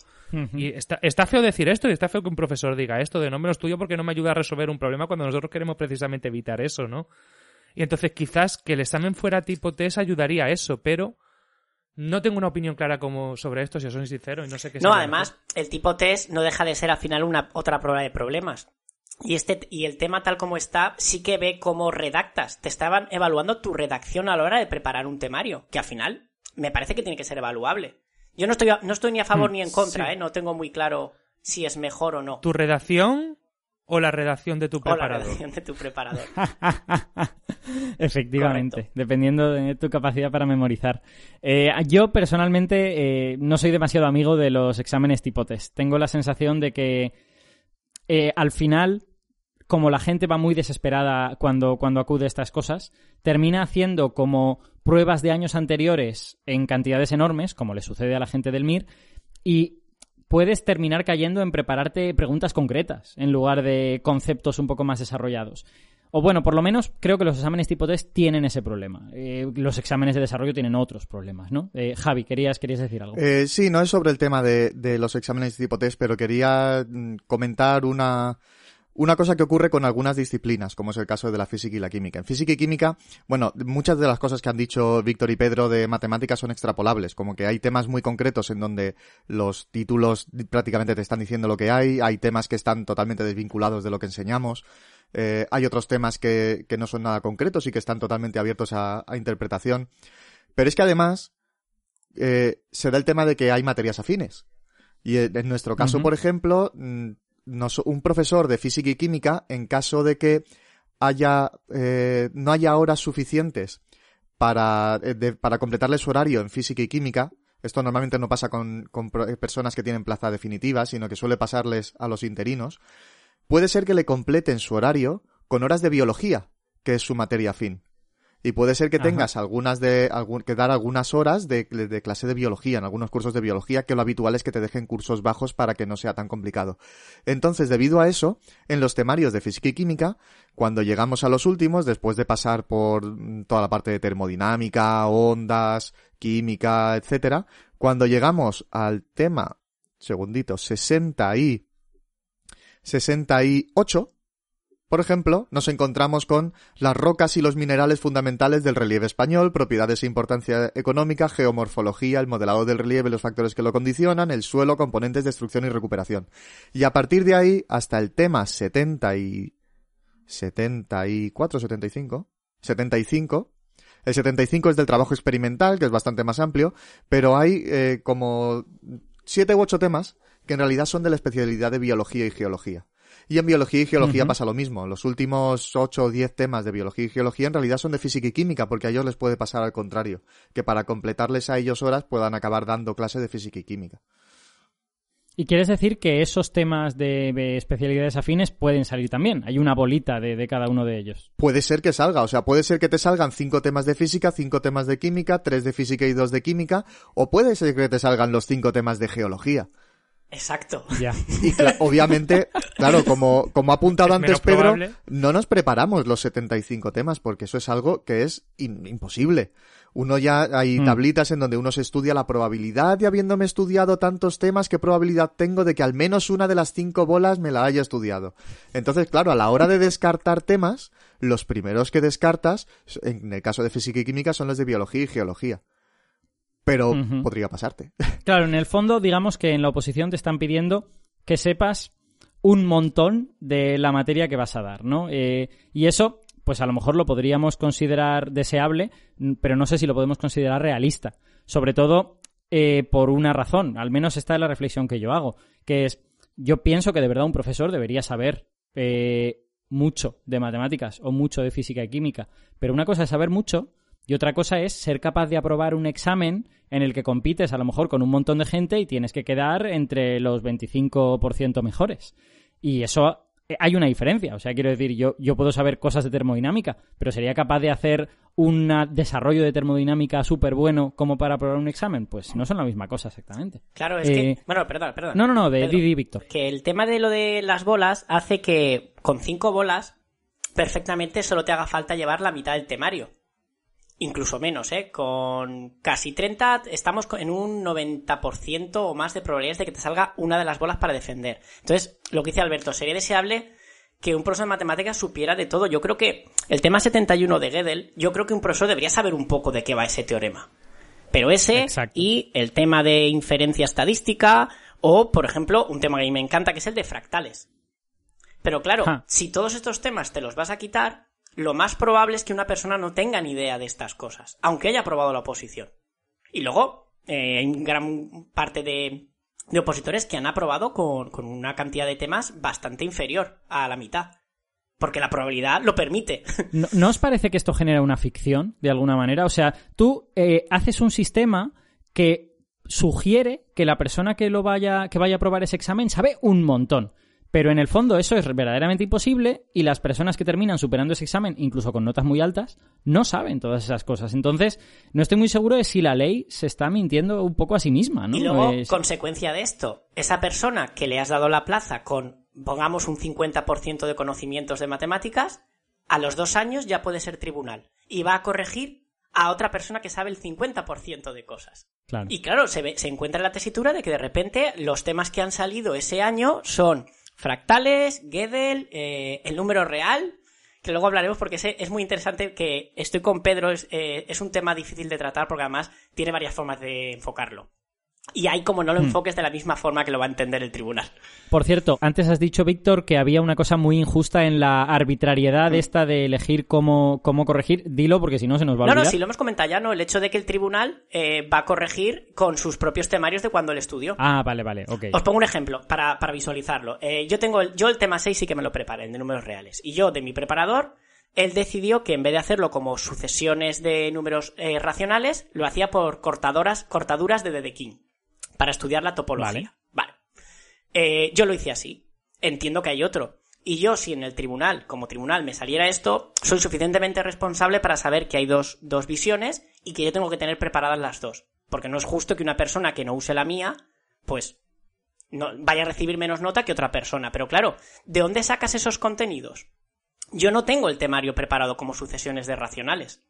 Speaker 2: Y está, está feo decir esto, y está feo que un profesor diga esto de no me lo estudio porque no me ayuda a resolver un problema cuando nosotros queremos precisamente evitar eso, ¿no? Y entonces quizás que el examen fuera tipo test ayudaría a eso, pero no tengo una opinión clara como sobre esto, si os soy sincero, y no sé qué
Speaker 4: No, además, el tipo test no deja de ser al final una otra prueba de problemas. Y este y el tema tal como está sí que ve cómo redactas. Te estaban evaluando tu redacción a la hora de preparar un temario, que al final me parece que tiene que ser evaluable. Yo no estoy no estoy ni a favor
Speaker 1: Mm,
Speaker 4: ni en contra,
Speaker 2: sí.
Speaker 4: ¿eh? No tengo muy claro si es mejor o no.
Speaker 2: ¿Tu redacción o la redacción de tu
Speaker 4: o la
Speaker 2: preparador?
Speaker 4: redacción de tu preparador. [LAUGHS]
Speaker 1: Efectivamente,
Speaker 4: Correcto.
Speaker 1: dependiendo de tu capacidad para memorizar. Eh, yo personalmente eh, no soy demasiado amigo de los exámenes tipo test. Tengo la sensación de que eh, al final, como la gente va muy desesperada cuando, cuando acude a estas cosas, termina haciendo como pruebas de años anteriores en cantidades enormes, como le sucede a la gente del MIR, y puedes terminar cayendo en prepararte preguntas concretas en lugar de conceptos un poco más desarrollados. O bueno, por lo menos creo que los exámenes tipo test tienen ese problema. Eh, los exámenes de desarrollo tienen otros problemas, ¿no? Eh, Javi, querías, querías decir algo.
Speaker 3: Eh, sí, no es sobre el tema de, de los exámenes tipo test, pero quería mm, comentar una, una cosa que ocurre con algunas disciplinas, como es el caso de la física y la química. En física y química, bueno, muchas de las cosas que han dicho Víctor y Pedro de matemáticas son extrapolables, como que hay temas muy concretos en donde los títulos prácticamente te están diciendo lo que hay, hay temas que están totalmente desvinculados de lo que enseñamos, eh, hay otros temas que, que no son nada concretos y que están totalmente abiertos a, a interpretación. Pero es que además, eh, se da el tema de que hay materias afines. Y en nuestro caso, por ejemplo, mm, un profesor de física y química, en caso de que haya, eh, no haya horas suficientes para, eh, para completarle su horario en física y química, esto normalmente no pasa con, con personas que tienen plaza definitiva, sino que suele pasarles a los interinos, puede ser que le completen su horario con horas de biología, que es su materia afín. Y puede ser que
Speaker 1: Ajá.
Speaker 3: tengas algunas de, algún, que dar algunas horas de, de clase de biología, en algunos cursos de biología, que lo habitual es que te dejen cursos bajos para que no sea tan complicado. Entonces, debido a eso, en los temarios de física y química, cuando llegamos a los últimos, después de pasar por mm, toda la parte de termodinámica, ondas, química, etcétera, cuando llegamos al tema, segundito, 60 y 68, por ejemplo, nos encontramos con las rocas y los minerales fundamentales del relieve español, propiedades e importancia económica, geomorfología, el modelado del relieve, los factores que lo condicionan, el suelo, componentes, destrucción y recuperación. Y a partir de ahí, hasta el tema 70 y... 74, 75, 75, el 75 es del trabajo experimental, que es bastante más amplio, pero hay eh, como siete u ocho temas que en realidad son de la especialidad de biología y geología. Y en biología y geología pasa lo mismo. Los últimos ocho o diez temas de biología y geología en realidad son de física y química, porque a ellos les puede pasar al contrario, que para completarles a ellos horas puedan acabar dando clase de física y química.
Speaker 1: Y quieres decir que esos temas de, de especialidades afines pueden salir también. Hay una bolita de, de cada uno de ellos.
Speaker 3: Puede ser que salga, o sea, puede ser que te salgan cinco temas de física, cinco temas de química, tres de física y dos de química, o puede ser que te salgan los cinco temas de geología.
Speaker 4: Exacto.
Speaker 1: Ya.
Speaker 3: Y obviamente, claro, como, como ha apuntado
Speaker 2: Es
Speaker 3: antes Pedro,
Speaker 2: probable.
Speaker 3: no nos preparamos los 75 temas porque eso es algo que es imposible. Uno ya hay
Speaker 1: Mm.
Speaker 3: tablitas en donde uno se estudia la probabilidad y habiéndome estudiado tantos temas, ¿qué probabilidad tengo de que al menos una de las cinco bolas me la haya estudiado? Entonces, claro, a la hora de descartar temas, los primeros que descartas, en el caso de física y química, son los de biología y geología. Pero podría pasarte. [LAUGHS]
Speaker 1: Claro, en el fondo, digamos que en la oposición te están pidiendo que sepas un montón de la materia que vas a dar, ¿no? Eh, y eso, pues a lo mejor lo podríamos considerar deseable, pero no sé si lo podemos considerar realista. Sobre todo eh, por una razón, al menos esta es la reflexión que yo hago, que es, yo pienso que de verdad un profesor debería saber eh, mucho de matemáticas o mucho de física y química, pero una cosa es saber mucho y otra cosa es ser capaz de aprobar un examen en el que compites a lo mejor con un montón de gente y tienes que quedar entre los 25% mejores. Y eso eh, hay una diferencia. O sea, quiero decir, yo, yo puedo saber cosas de termodinámica, pero ¿sería capaz de hacer un desarrollo de termodinámica súper bueno como para aprobar un examen? Pues no son la misma cosa exactamente.
Speaker 4: Claro, es
Speaker 1: Eh,
Speaker 4: que... Bueno, perdón, perdón.
Speaker 1: No, no, no, de Didi Víctor.
Speaker 4: Que el tema de lo de las bolas hace que con cinco bolas perfectamente solo te haga falta llevar la mitad del temario. Incluso menos, ¿eh? Con casi 30 estamos en un 90% o más de probabilidades de que te salga una de las bolas para defender. Entonces, lo que dice Alberto, sería deseable que un profesor de matemáticas supiera de todo. Yo creo que el tema 71 de Gödel, yo creo que un profesor debería saber un poco de qué va ese teorema. Pero ese
Speaker 1: Exacto.
Speaker 4: y el tema de inferencia estadística o, por ejemplo, un tema que a mí me encanta que es el de fractales. Pero claro,
Speaker 1: Ja.
Speaker 4: si todos estos temas te los vas a quitar, lo más probable es que una persona no tenga ni idea de estas cosas, aunque haya aprobado la oposición. Y luego, eh, hay gran parte de, de opositores que han aprobado con, con una cantidad de temas bastante inferior a la mitad. Porque la probabilidad lo permite. [LAUGHS]
Speaker 1: ¿No, os parece que esto genera una ficción, de alguna manera? O sea, tú eh, haces un sistema que sugiere que la persona que lo vaya, que vaya a aprobar ese examen sabe un montón. Pero en el fondo eso es verdaderamente imposible y las personas que terminan superando ese examen, incluso con notas muy altas, no saben todas esas cosas. Entonces, no estoy muy seguro de si la ley se está mintiendo un poco a sí misma, ¿no?
Speaker 4: Y luego,
Speaker 1: Es-
Speaker 4: consecuencia de esto, esa persona que le has dado la plaza con, pongamos, un 50% de conocimientos de matemáticas, a los dos años ya puede ser tribunal. Y va a corregir a otra persona que sabe el 50% de cosas.
Speaker 1: Claro.
Speaker 4: Y claro, se, ve- se encuentra en la tesitura de que de repente los temas que han salido ese año son fractales, Gödel, eh, el número real, que luego hablaremos porque ese es muy interesante que estoy con Pedro, es, eh, es un tema difícil de tratar porque además tiene varias formas de enfocarlo. Y hay como no lo enfoques de la misma forma que lo va a entender el tribunal.
Speaker 1: Por cierto, antes has dicho, Víctor, que había una cosa muy injusta en la arbitrariedad esta de elegir cómo, cómo corregir. Dilo, porque si no se nos va a
Speaker 4: No,
Speaker 1: olvidar.
Speaker 4: no, si lo hemos comentado ya, ¿no? El hecho de que el tribunal eh, va a corregir con sus propios temarios de cuando él estudió.
Speaker 1: Ah, vale, vale, ok.
Speaker 4: Os pongo un ejemplo para, para visualizarlo. Eh, yo tengo el, yo el tema 6 sí que me lo preparé, de números reales. Y yo, de mi preparador, él decidió que en vez de hacerlo como sucesiones de números eh, racionales, lo hacía por cortadoras, cortaduras de Dedekind. Para estudiar la topología. Vale. Eh, yo lo hice así. Entiendo que hay otro. Y yo, si en el tribunal, como tribunal, me saliera esto, soy suficientemente responsable para saber que hay dos, dos visiones y que yo tengo que tener preparadas las dos. Porque no es justo que una persona que no use la mía, pues no, vaya a recibir menos nota que otra persona. Pero claro, ¿de dónde sacas esos contenidos? Yo no tengo el temario preparado como sucesiones de racionales.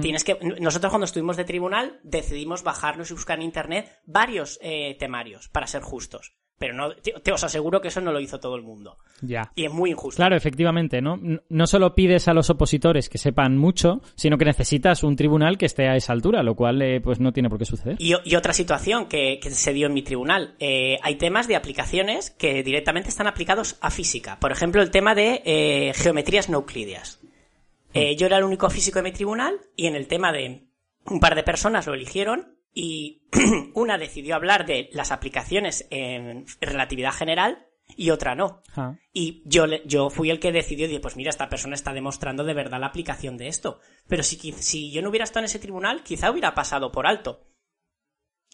Speaker 4: Tienes que. Nosotros cuando estuvimos de tribunal decidimos bajarnos y buscar en internet varios eh, temarios para ser justos. Pero no, te, te os aseguro que eso no lo hizo todo el mundo.
Speaker 1: Ya.
Speaker 4: Y es muy injusto.
Speaker 1: Claro, efectivamente, ¿no? No solo pides a los opositores que sepan mucho, sino que necesitas un tribunal que esté a esa altura, lo cual eh, pues no tiene por qué suceder.
Speaker 4: Y, y otra situación que, que se dio en mi tribunal. eh, hay temas de aplicaciones que directamente están aplicados a física. Por ejemplo, el tema de eh, geometrías no euclideas. Eh, yo era el único físico de mi tribunal y en el tema de un par de personas lo eligieron y [CLEARS THROAT] una decidió hablar de las aplicaciones en relatividad general y otra no.
Speaker 1: Ajá.
Speaker 4: Y yo, yo fui el que decidió, dije, pues mira, esta persona está demostrando de verdad la aplicación de esto. Pero si, si yo no hubiera estado en ese tribunal, quizá hubiera pasado por alto.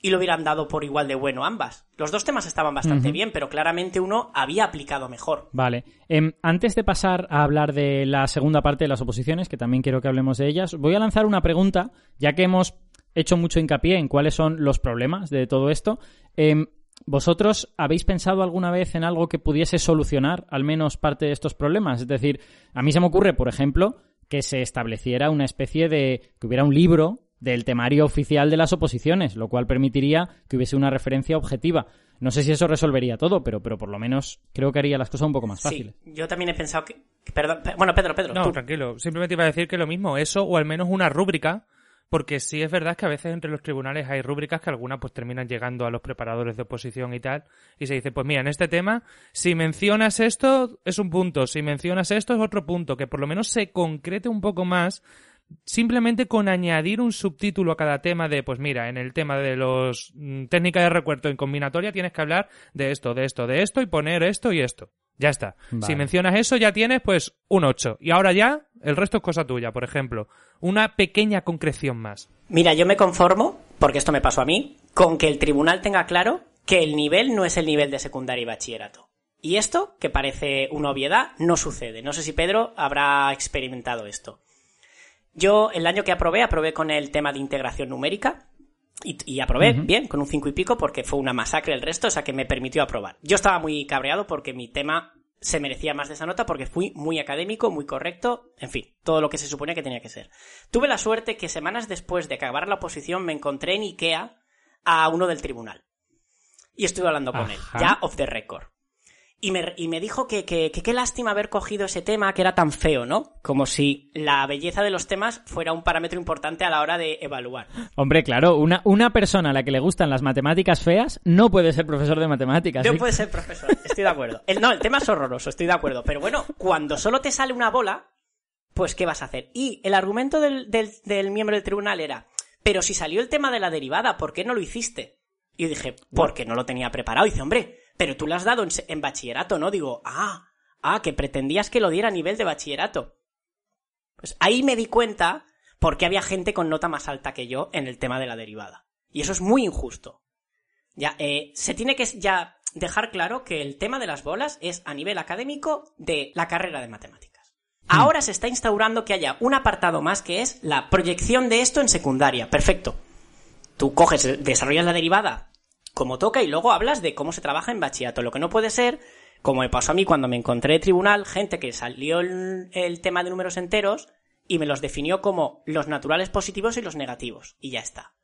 Speaker 4: Y lo hubieran dado por igual de bueno ambas. Los dos temas estaban bastante bien, pero claramente uno había aplicado mejor.
Speaker 1: Vale. Em, antes de pasar a hablar de la segunda parte de las oposiciones, que también quiero que hablemos de ellas, voy a lanzar una pregunta, ya que hemos hecho mucho hincapié en cuáles son los problemas de todo esto. Em, ¿Vosotros habéis pensado alguna vez en algo que pudiese solucionar al menos parte de estos problemas? Es decir, a mí se me ocurre, por ejemplo, que se estableciera una especie de... que hubiera un libro del temario oficial de las oposiciones, lo cual permitiría que hubiese una referencia objetiva. No sé si eso resolvería todo, pero, pero por lo menos creo que haría las cosas un poco más fáciles.
Speaker 4: Sí, yo también he pensado que... Perdón, pe- bueno, Pedro, Pedro,
Speaker 2: No,
Speaker 4: tú.
Speaker 2: tranquilo. Simplemente iba a decir que lo mismo, eso o al menos una rúbrica porque sí es verdad que a veces entre los tribunales hay rúbricas que algunas pues terminan llegando a los preparadores de oposición y tal, y se dice, pues mira, en este tema, si mencionas esto es un punto, si mencionas esto es otro punto, que por lo menos se concrete un poco más simplemente con añadir un subtítulo a cada tema de, pues mira, en el tema de los mm, técnicas de recuerdo en combinatoria tienes que hablar de esto, de esto, de esto y poner esto y esto. Ya está.
Speaker 1: Vale.
Speaker 2: Si mencionas eso ya tienes pues un 8. Y ahora ya el resto es cosa tuya, por ejemplo. Una pequeña concreción más.
Speaker 4: Mira, yo me conformo, porque esto me pasó a mí, con que el tribunal tenga claro que el nivel no es el nivel de secundaria y bachillerato. Y esto, que parece una obviedad, no sucede. No sé si Pedro habrá experimentado esto. Yo, el año que aprobé, aprobé con el tema de integración numérica. Y, y aprobé bien, con un 5 y pico, porque fue una masacre el resto, o sea que me permitió aprobar. Yo estaba muy cabreado porque mi tema se merecía más de esa nota porque fui muy académico, muy correcto, en fin, todo lo que se suponía que tenía que ser. Tuve la suerte que semanas después de acabar la oposición me encontré en Ikea a uno del tribunal. Y estuve hablando con él, ya off the record. Y me, y me dijo que, que, que qué lástima haber cogido ese tema que era tan feo, ¿no? Como si la belleza de los temas fuera un parámetro importante a la hora de evaluar.
Speaker 1: Hombre, claro, una, una persona a la que le gustan las matemáticas feas no puede ser profesor de matemáticas.
Speaker 4: No
Speaker 1: ¿sí?
Speaker 4: puede ser profesor, estoy de acuerdo. El, no, el tema es horroroso, estoy de acuerdo. Pero bueno, cuando solo te sale una bola, pues ¿qué vas a hacer? Y el argumento del, del, del miembro del tribunal era, pero si salió el tema de la derivada, ¿por qué no lo hiciste? Y yo dije, porque no lo tenía preparado. Y dice, hombre, pero tú lo has dado en, bachillerato, ¿no? Digo, ah, ah, que pretendías que lo diera a nivel de bachillerato. Pues ahí me di cuenta por qué había gente con nota más alta que yo en el tema de la derivada. Y eso es muy injusto. Ya, eh, se tiene que ya dejar claro que el tema de las bolas es a nivel académico de la carrera de matemáticas. Ahora se está instaurando que haya un apartado más que es la proyección de esto en secundaria. Perfecto. Tú coges, desarrollas la derivada como toca y luego hablas de cómo se trabaja en bachillerato. Lo que no puede ser, como me pasó a mí cuando me encontré en tribunal, gente que salió el, el tema de números enteros y me los definió como los naturales positivos y los negativos. Y ya está.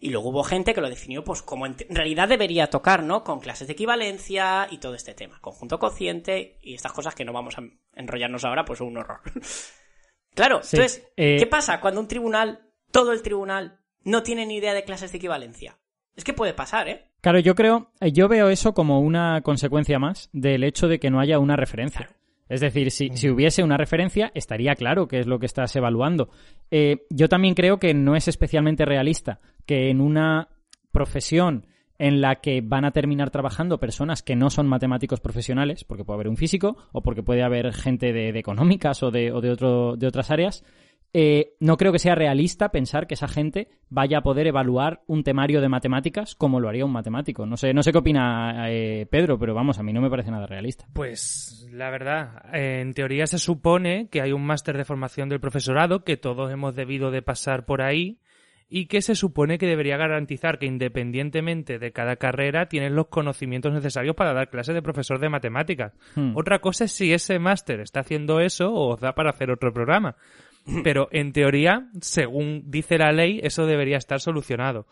Speaker 4: Y luego hubo gente que lo definió pues como en en realidad debería tocar, ¿no? Con clases de equivalencia y todo este tema. Conjunto cociente y estas cosas que no vamos a enrollarnos ahora, pues son un horror. [LAUGHS] claro,
Speaker 1: Sí,
Speaker 4: entonces,
Speaker 1: eh,
Speaker 4: ¿qué pasa cuando un tribunal, todo el tribunal, no tiene ni idea de clases de equivalencia? Es que puede pasar, ¿eh?
Speaker 1: Claro, yo creo, eh, yo veo eso como una consecuencia más del hecho de que no haya una referencia. Es decir, si, si hubiese una referencia, estaría claro qué es lo que estás evaluando. Eh, yo también creo que no es especialmente realista que en una profesión en la que van a terminar trabajando personas que no son matemáticos profesionales, porque puede haber un físico o porque puede haber gente de, de económicas o de, o de, otro, de otras áreas, eh, no creo que sea realista pensar que esa gente vaya a poder evaluar un temario de matemáticas como lo haría un matemático. No sé, no sé qué opina eh, Pedro, pero vamos, a mí no me parece nada realista.
Speaker 2: Pues la verdad, eh, en teoría se supone que hay un máster de formación del profesorado que todos hemos debido de pasar por ahí y que se supone que debería garantizar que independientemente de cada carrera tienes los conocimientos necesarios para dar clases de profesor de matemáticas.
Speaker 1: Hmm.
Speaker 2: Otra cosa es si ese máster está haciendo eso o os da para hacer otro programa. [CLEARS THROAT] Pero en teoría, según dice la ley, eso debería estar solucionado.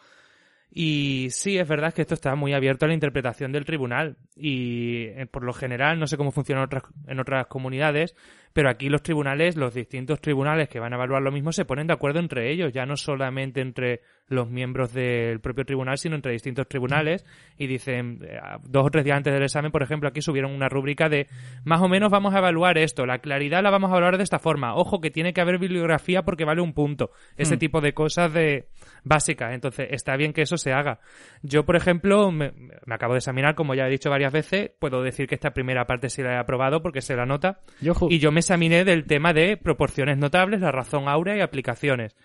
Speaker 2: Y sí, es verdad que esto está muy abierto a la interpretación del tribunal. Y eh, por lo general, no sé cómo funciona en otras, en otras comunidades, pero aquí los tribunales, los distintos tribunales que van a evaluar lo mismo, se ponen de acuerdo entre ellos, ya no solamente entre los miembros del propio tribunal, sino entre distintos tribunales. Y dicen, eh, dos o tres días antes del examen, por ejemplo, aquí subieron una rúbrica de más o menos vamos a evaluar esto, la claridad la vamos a evaluar de esta forma. Ojo que tiene que haber bibliografía porque vale un punto. Ese
Speaker 1: Hmm.
Speaker 2: tipo de cosas de básicas. Entonces, está bien que eso se haga. Yo, por ejemplo, me, me acabo de examinar, como ya he dicho varias veces, puedo decir que esta primera parte sí la he aprobado porque se la nota.
Speaker 1: Yo
Speaker 2: Y yo me examiné del tema de proporciones notables, la razón áurea y aplicaciones.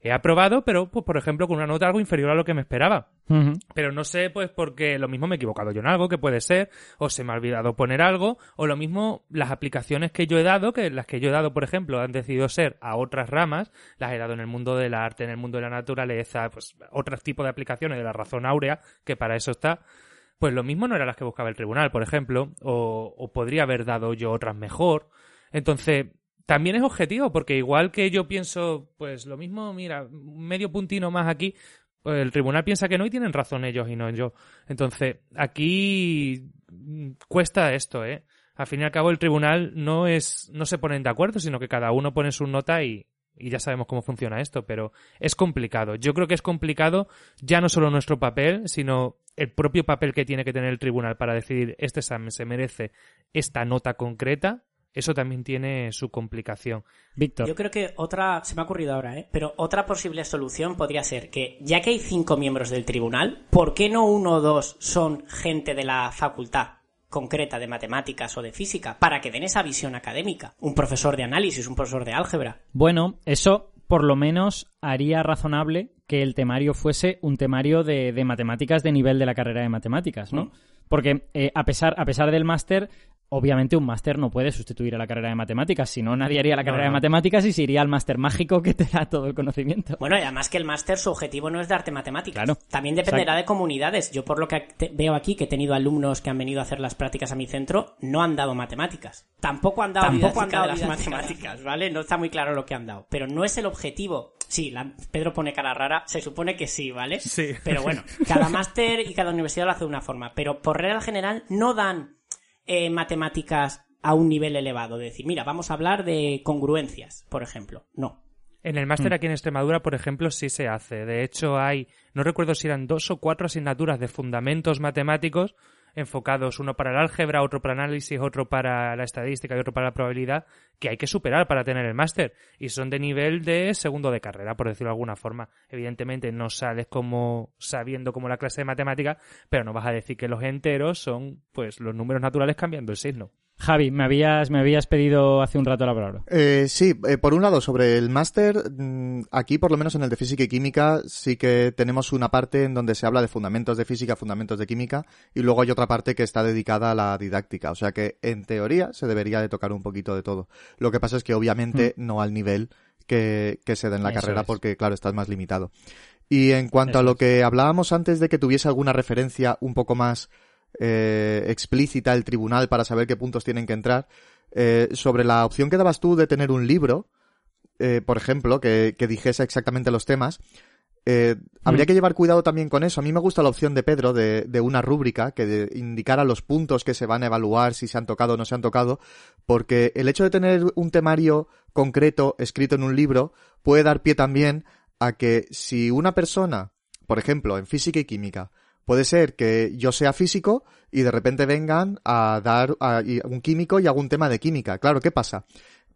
Speaker 2: He aprobado, pero, pues, por ejemplo, con una nota algo inferior a lo que me esperaba. Pero no sé, pues porque lo mismo me he equivocado yo en algo, que puede ser, o se me ha olvidado poner algo, o lo mismo las aplicaciones que yo he dado, que las que yo he dado, por ejemplo, han decidido ser a otras ramas, las he dado en el mundo del arte, en el mundo de la naturaleza, pues otros tipos de aplicaciones de la razón áurea, que para eso está. Pues lo mismo no eran las que buscaba el tribunal, por ejemplo, o, o podría haber dado yo otras mejor. Entonces, también es objetivo, porque igual que yo pienso, pues lo mismo, mira, medio puntino más aquí, pues el tribunal piensa que no y tienen razón ellos y no yo. Entonces, aquí mm, cuesta esto, ¿eh? Al fin y al cabo, el tribunal no es, no se ponen de acuerdo, sino que cada uno pone su nota y, y ya sabemos cómo funciona esto, pero es complicado. Yo creo que es complicado ya no solo nuestro papel, sino el propio papel que tiene que tener el tribunal para decidir este examen se merece esta nota concreta. Eso también tiene su complicación.
Speaker 1: Víctor.
Speaker 4: Yo creo que otra, se me ha ocurrido ahora, ¿eh? pero otra posible solución podría ser que, ya que hay cinco miembros del tribunal, ¿por qué no uno o dos son gente de la facultad? concreta de matemáticas o de física para que den esa visión académica. Un profesor de análisis, un profesor de álgebra.
Speaker 1: Bueno, eso por lo menos haría razonable que el temario fuese un temario de, de matemáticas de nivel de la carrera de matemáticas, ¿no?
Speaker 4: Mm.
Speaker 1: Porque eh, a, pesar, a pesar del máster, obviamente un máster no puede sustituir a la carrera de matemáticas, si no nadie haría la carrera
Speaker 2: no.
Speaker 1: de matemáticas y se iría al máster mágico que te da todo el conocimiento.
Speaker 4: Bueno, y además que el máster su objetivo no es darte matemáticas.
Speaker 1: Claro.
Speaker 4: También dependerá
Speaker 1: Exacto.
Speaker 4: de comunidades. Yo por lo que veo aquí, que he tenido alumnos que han venido a hacer las prácticas a mi centro, no han dado matemáticas. Tampoco han dado,
Speaker 5: Tampoco han dado
Speaker 4: de las matemáticas, ¿vale? No está muy claro lo que han dado. Pero no es el objetivo. Sí, la- Pedro pone cara rara, se supone que sí, ¿vale?
Speaker 2: Sí.
Speaker 4: Pero bueno, cada máster y cada universidad lo hace de una forma. Pero por regla general no dan eh, matemáticas a un nivel elevado. De decir, mira, vamos a hablar de congruencias, por ejemplo. No.
Speaker 2: En el máster aquí en Extremadura, por ejemplo, sí se hace. De hecho, hay, no recuerdo si eran dos o cuatro asignaturas de fundamentos matemáticos enfocados, uno para el álgebra, otro para análisis, otro para la estadística y otro para la probabilidad, que hay que superar para tener el máster. Y son de nivel de segundo de carrera, por decirlo de alguna forma. Evidentemente no sales como sabiendo como la clase de matemática, pero no vas a decir que los enteros son pues los números naturales cambiando el signo.
Speaker 1: Javi, me habías, me habías pedido hace un rato la palabra.
Speaker 3: Eh, sí, eh, por un lado, sobre el máster, mm, aquí por lo menos en el de física y química sí que tenemos una parte en donde se habla de fundamentos de física, fundamentos de química, y luego hay otra parte que está dedicada a la didáctica. O sea que, en teoría, se debería de tocar un poquito de todo. Lo que pasa es que, obviamente, no al nivel que, que se da en la
Speaker 1: Eso
Speaker 3: carrera,
Speaker 1: es.
Speaker 3: porque, claro, estás más limitado. Y en cuanto a lo
Speaker 1: es.
Speaker 3: que hablábamos antes de que tuviese alguna referencia un poco más eh, explícita el tribunal para saber qué puntos tienen que entrar, eh, sobre la opción que dabas tú de tener un libro, eh, por ejemplo, que, que dijese exactamente los temas, eh, habría
Speaker 1: Mm.
Speaker 3: que llevar cuidado también con eso. A mí me gusta la opción de Pedro de, de una rúbrica que de- indicara los puntos que se van a evaluar, si se han tocado o no se han tocado, porque el hecho de tener un temario concreto escrito en un libro puede dar pie también a que si una persona, por ejemplo, en física y química, puede ser que yo sea físico y de repente vengan a dar a, un químico y hago un tema de química. Claro, ¿qué pasa?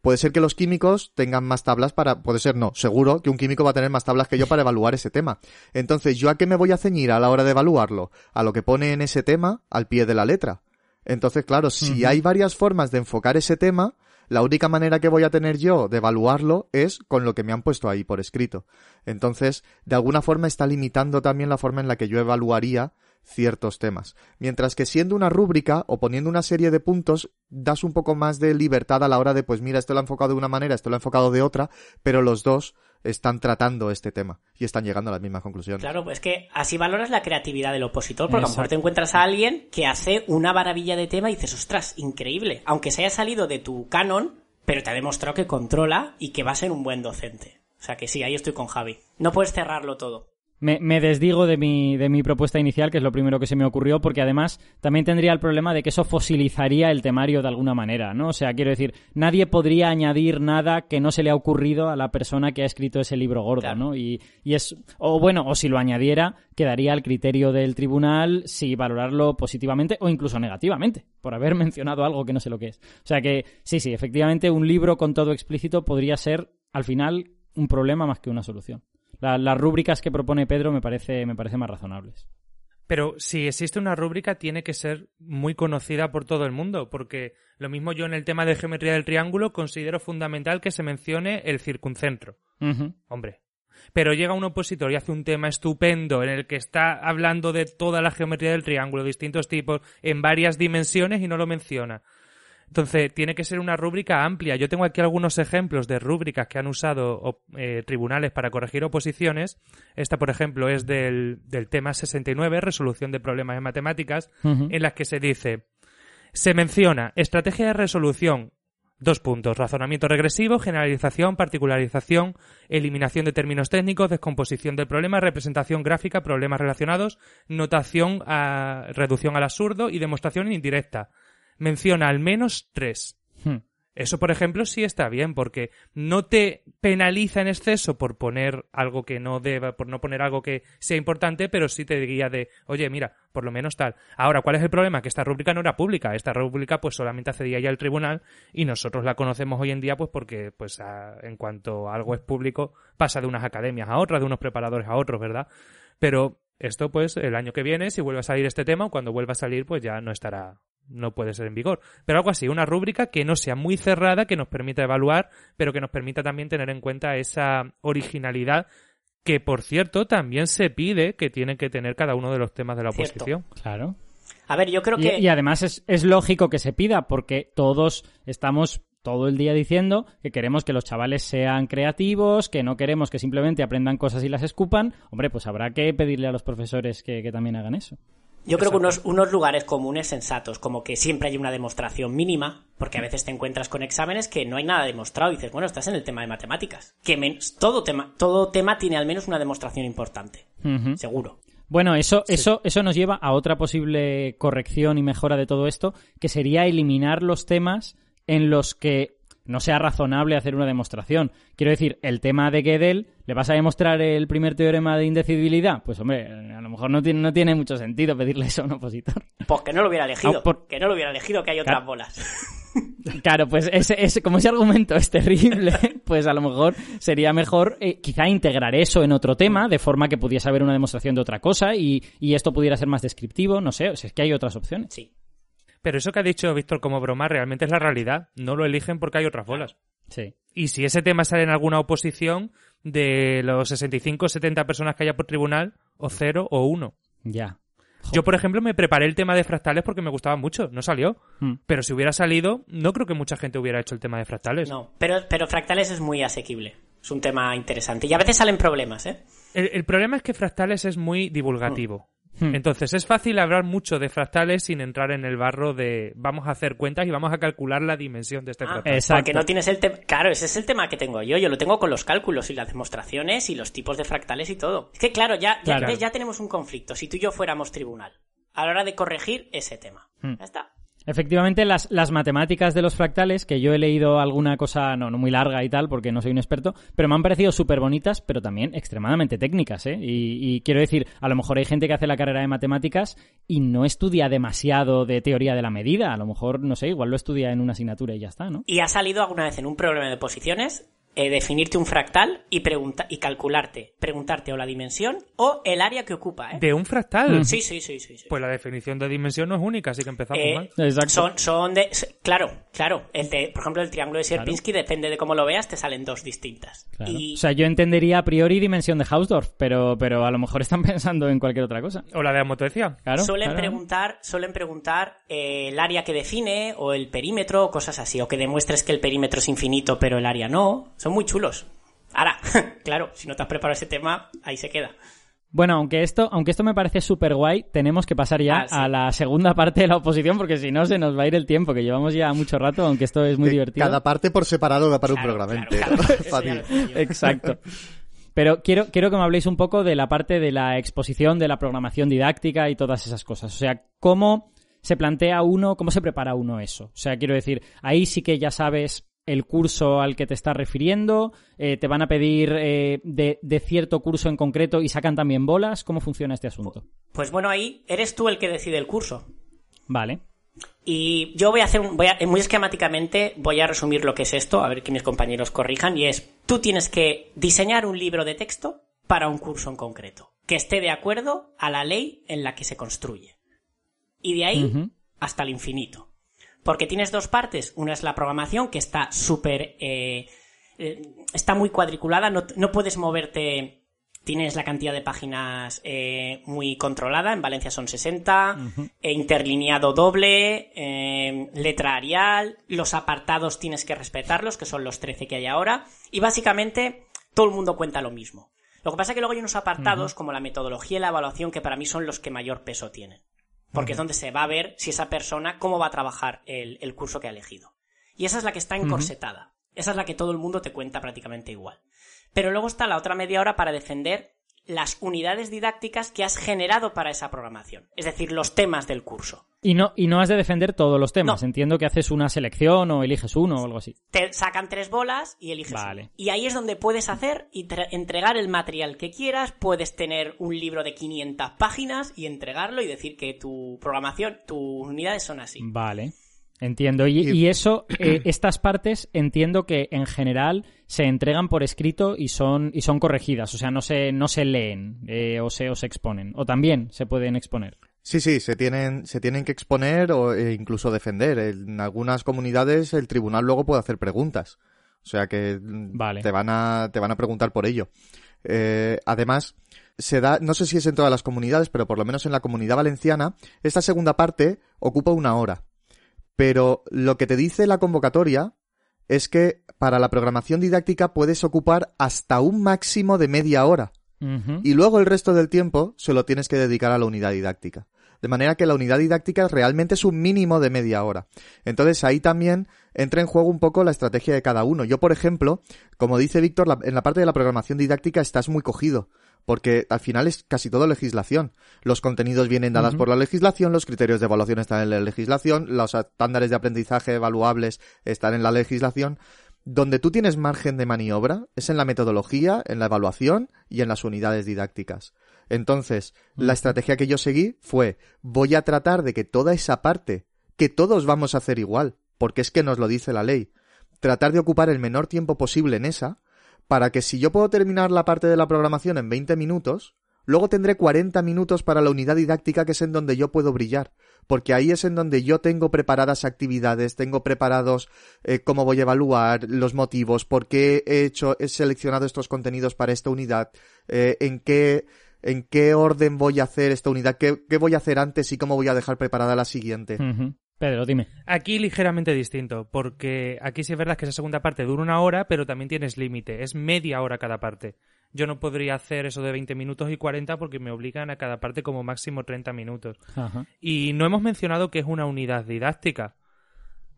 Speaker 3: Puede ser que los químicos tengan más tablas para, puede ser no, seguro que un químico va a tener más tablas que yo para evaluar ese tema. Entonces, ¿yo a qué me voy a ceñir a la hora de evaluarlo? A lo que pone en ese tema al pie de la letra. Entonces, claro, si hay varias formas de enfocar ese tema, la única manera que voy a tener yo de evaluarlo es con lo que me han puesto ahí por escrito. Entonces, de alguna forma está limitando también la forma en la que yo evaluaría ciertos temas. Mientras que siendo una rúbrica o poniendo una serie de puntos, das un poco más de libertad a la hora de, pues mira, esto lo ha enfocado de una manera, esto lo ha enfocado de otra, pero los dos están tratando este tema y están llegando a las mismas conclusiones.
Speaker 4: Claro, pues que así valoras la creatividad del opositor, porque a lo mejor te encuentras a alguien que hace una maravilla de tema y dices, ostras, increíble. Aunque se haya salido de tu canon, pero te ha demostrado que controla y que va a ser un buen docente. O sea que sí, ahí estoy con Javi. No puedes cerrarlo todo.
Speaker 1: Me, me desdigo de mi, de mi propuesta inicial, que es lo primero que se me ocurrió, porque además también tendría el problema de que eso fosilizaría el temario de alguna manera, ¿no? O sea, quiero decir, nadie podría añadir nada que no se le ha ocurrido a la persona que ha escrito ese libro gordo,
Speaker 4: Claro.
Speaker 1: ¿no? Y, y es, o bueno, o si lo añadiera, quedaría al criterio del tribunal si valorarlo positivamente o incluso negativamente, por haber [LAUGHS] mencionado algo que no sé lo que es. O sea que, sí, sí, efectivamente, un libro con todo explícito podría ser, al final, un problema más que una solución. La- las rúbricas que propone Pedro me parece, me parece más razonables.
Speaker 2: Pero si existe una rúbrica, tiene que ser muy conocida por todo el mundo, porque lo mismo yo en el tema de geometría del triángulo considero fundamental que se mencione el circuncentro. Hombre. Pero llega un opositor y hace un tema estupendo en el que está hablando de toda la geometría del triángulo, distintos tipos, en varias dimensiones y no lo menciona. Entonces, tiene que ser una rúbrica amplia. Yo tengo aquí algunos ejemplos de rúbricas que han usado eh, tribunales para corregir oposiciones. Esta, por ejemplo, es del, del tema 69, resolución de problemas en matemáticas, en las que se dice, se menciona estrategia de resolución, dos puntos, razonamiento regresivo, generalización, particularización, eliminación de términos técnicos, descomposición del problema, representación gráfica, problemas relacionados, notación a reducción al absurdo y demostración indirecta. Menciona al menos tres.
Speaker 1: Hmm.
Speaker 2: Eso, por ejemplo, sí está bien, porque no te penaliza en exceso por poner algo que no deba, por no poner algo que sea importante, pero sí te guía de, oye, mira, por lo menos tal. Ahora, ¿cuál es el problema? Que esta rúbrica no era pública. Esta rúbrica, pues solamente accedía ya al tribunal y nosotros la conocemos hoy en día, pues porque, pues, en cuanto algo es público, pasa de unas academias a otras, de unos preparadores a otros, ¿verdad? Pero esto, pues, el año que viene, si vuelve a salir este tema, cuando vuelva a salir, pues ya no estará no puede ser en vigor. Pero algo así, una rúbrica que no sea muy cerrada, que nos permita evaluar, pero que nos permita también tener en cuenta esa originalidad que, por cierto, también se pide que tiene que tener cada uno de los temas de la oposición.
Speaker 1: Claro.
Speaker 4: A ver, yo creo que...
Speaker 1: Y, además es, es lógico que se pida, porque todos estamos todo el día diciendo que queremos que los chavales sean creativos, que no queremos que simplemente aprendan cosas y las escupan, hombre, pues habrá que pedirle a los profesores que también hagan eso.
Speaker 4: Yo creo que unos, unos lugares comunes sensatos, como que siempre hay una demostración mínima, porque a veces te encuentras con exámenes que no hay nada demostrado y dices, bueno, estás en el tema de matemáticas. Que todo, tema, todo tema tiene al menos una demostración importante, seguro.
Speaker 1: Bueno, eso, eso, eso nos lleva a otra posible corrección y mejora de todo esto, que sería eliminar los temas en los que no sea razonable hacer una demostración. Quiero decir, el tema de Gödel, ¿le vas a demostrar el primer teorema de indecidibilidad? Pues hombre, a lo mejor no tiene, no tiene mucho sentido pedirle eso a un opositor.
Speaker 4: Pues que no lo hubiera elegido, ah, que no lo hubiera elegido, que hay otras bolas. [LAUGHS]
Speaker 1: Claro, pues ese, como ese argumento es terrible, [LAUGHS] pues a lo mejor sería mejor eh, quizá integrar eso en otro tema, de forma que pudiese haber una demostración de otra cosa y, y esto pudiera ser más descriptivo, no sé, o sea, es que hay otras opciones.
Speaker 4: Sí.
Speaker 2: Pero eso que ha dicho Víctor como broma realmente es la realidad. No lo eligen porque hay otras bolas.
Speaker 1: Sí.
Speaker 2: Y si ese tema sale en alguna oposición, de los 65 o 70 personas que haya por tribunal, o cero o uno.
Speaker 1: Ya.
Speaker 2: Yo, por ejemplo, me preparé el tema de fractales porque me gustaba mucho. No salió. Hmm. Pero si hubiera salido, no creo que mucha gente hubiera hecho el tema de fractales.
Speaker 4: No, pero, pero fractales es muy asequible. Es un tema interesante. Y a veces salen problemas, ¿eh?
Speaker 2: El, problema es que fractales es muy divulgativo. Hmm. Entonces es fácil hablar mucho de fractales sin entrar en el barro de vamos a hacer cuentas y vamos a calcular la dimensión de este
Speaker 4: ah,
Speaker 2: fractal.
Speaker 4: Porque no tienes el tema. Claro, ese es el tema que tengo yo. Yo lo tengo con los cálculos y las demostraciones y los tipos de fractales y todo. Es que claro, ya, ya, ya tenemos un conflicto. Si tú y yo fuéramos tribunal, a la hora de corregir ese tema. Hmm. Ya está.
Speaker 1: Efectivamente, las, las, matemáticas de los fractales, que yo he leído alguna cosa, no, no muy larga y tal, porque no soy un experto, pero me han parecido súper bonitas, pero también extremadamente técnicas, ¿eh? Y, quiero decir, a lo mejor hay gente que hace la carrera de matemáticas y no estudia demasiado de teoría de la medida. A lo mejor, no sé, igual lo estudia en una asignatura y ya está, ¿no?
Speaker 4: ¿Y ha salido alguna vez en un problema de posiciones eh, definirte un fractal y, pregunta y calcularte, preguntarte o la dimensión o el área que ocupa. ¿eh?
Speaker 2: ¿De un fractal?
Speaker 4: Sí, sí, sí, sí,
Speaker 2: Pues la definición de dimensión no es única, así que empezamos
Speaker 4: eh,
Speaker 2: mal.
Speaker 4: Exacto. Son, son de... Claro, claro. El de, por ejemplo, el triángulo de Sierpinski, depende de cómo lo veas, te salen dos distintas.
Speaker 1: O sea, yo entendería a priori dimensión de Hausdorff, pero, pero a lo mejor están [LAUGHS] pensando en cualquier otra cosa.
Speaker 2: O la de Amotecia.
Speaker 1: Claro,
Speaker 4: suelen preguntar, suelen preguntar el área que define o el perímetro o cosas así, o que demuestres que el perímetro es infinito pero el área no. Son muy chulos. Ahora, [LAUGHS] claro, si no te has preparado ese tema, ahí se queda.
Speaker 1: Bueno, aunque esto, aunque esto me parece súper guay, tenemos que pasar ya ah, a la segunda parte de la oposición, porque si no se nos va a ir el tiempo, que llevamos ya mucho rato, aunque esto es muy divertido.
Speaker 3: Cada parte por separado da para un programa entero. [LAUGHS]
Speaker 1: Exacto. Pero quiero, quiero que me habléis un poco de la parte de la exposición, de la programación didáctica y todas esas cosas. O sea, cómo se plantea uno, cómo se prepara uno eso. O sea, quiero decir, ahí sí que ya sabes el curso al que te estás refiriendo? Eh, ¿Te van a pedir eh, de, cierto curso en concreto y sacan también bolas? ¿Cómo funciona este asunto?
Speaker 4: Pues bueno, ahí eres tú el que decide el curso.
Speaker 1: Vale.
Speaker 4: Y yo voy a hacer, voy a, muy esquemáticamente, voy a resumir lo que es esto, a ver que mis compañeros corrijan, y es, tú tienes que diseñar un libro de texto para un curso en concreto, que esté de acuerdo a la ley en la que se construye. Y de ahí hasta el infinito. Porque tienes dos partes. Una es la programación, que está súper... Eh, eh, está muy cuadriculada, no, puedes moverte... Tienes la cantidad de páginas eh, muy controlada, en Valencia son 60, interlineado doble, letra arial, los apartados tienes que respetarlos, que son los 13 que hay ahora, y básicamente todo el mundo cuenta lo mismo. Lo que pasa es que luego hay unos apartados como la metodología y la evaluación que para mí son los que mayor peso tienen porque es donde se va a ver si esa persona, cómo va a trabajar el, curso que ha elegido. Y esa es la que está encorsetada. Esa es la que todo el mundo te cuenta prácticamente igual. Pero luego está la otra media hora para defender las unidades didácticas que has generado para esa programación, es decir, los temas del curso.
Speaker 1: Y no, y no has de defender todos los temas.
Speaker 4: No.
Speaker 1: Entiendo que haces una selección o eliges uno o algo así.
Speaker 4: Te sacan tres bolas y eliges
Speaker 1: Vale.
Speaker 4: uno. Y ahí es donde puedes hacer y entregar el material que quieras. Puedes tener un libro de 500 páginas y entregarlo y decir que tu programación, tus unidades son así.
Speaker 1: Vale. Entiendo. Y,
Speaker 3: Y-
Speaker 1: y eso, eh, [CLEARS THROAT] estas partes, entiendo que en general se entregan por escrito y son, y son corregidas. O sea, no se, no se leen eh, o, se, o se exponen. O también se pueden exponer.
Speaker 3: Sí, sí, se tienen, se tienen que exponer o e incluso defender. En algunas comunidades el tribunal luego puede hacer preguntas. O sea que mm,
Speaker 1: Vale.
Speaker 3: te van a, te van a preguntar por ello. Eh, además, se da, no sé si es en todas las comunidades, pero por lo menos en la comunidad valenciana, esta segunda parte ocupa una hora. Pero lo que te dice la convocatoria es que para la programación didáctica puedes ocupar hasta un máximo de media hora. Y luego el resto del tiempo se lo tienes que dedicar a la unidad didáctica. De manera que la unidad didáctica realmente es un mínimo de media hora. Entonces ahí también entra en juego un poco la estrategia de cada uno. Yo, por ejemplo, como dice Víctor, en la parte de la programación didáctica estás muy cogido. Porque al final es casi todo legislación. Los contenidos vienen dadas por la legislación, los criterios de evaluación están en la legislación, los estándares de aprendizaje evaluables están en la legislación. Donde tú tienes margen de maniobra es en la metodología, en la evaluación y en las unidades didácticas. Entonces, la estrategia que yo seguí fue, voy a tratar de que toda esa parte, que todos vamos a hacer igual, porque es que nos lo dice la ley, tratar de ocupar el menor tiempo posible en esa, para que si yo puedo terminar la parte de la programación en 20 minutos, luego tendré 40 minutos para la unidad didáctica que es en donde yo puedo brillar, porque ahí es en donde yo tengo preparadas actividades, tengo preparados eh, cómo voy a evaluar, los motivos, por qué he hecho, he seleccionado estos contenidos para esta unidad, eh, en qué en qué orden voy a hacer esta unidad, qué, qué voy a hacer antes y cómo voy a dejar preparada la siguiente.
Speaker 1: Pedro, dime.
Speaker 2: Aquí ligeramente distinto, porque aquí sí es verdad que esa segunda parte dura una hora, pero también tienes límite, es media hora cada parte. Yo no podría hacer eso de 20 minutos y 40 porque me obligan a cada parte como máximo 30 minutos.
Speaker 1: Ajá.
Speaker 2: Y no hemos mencionado que es una unidad didáctica.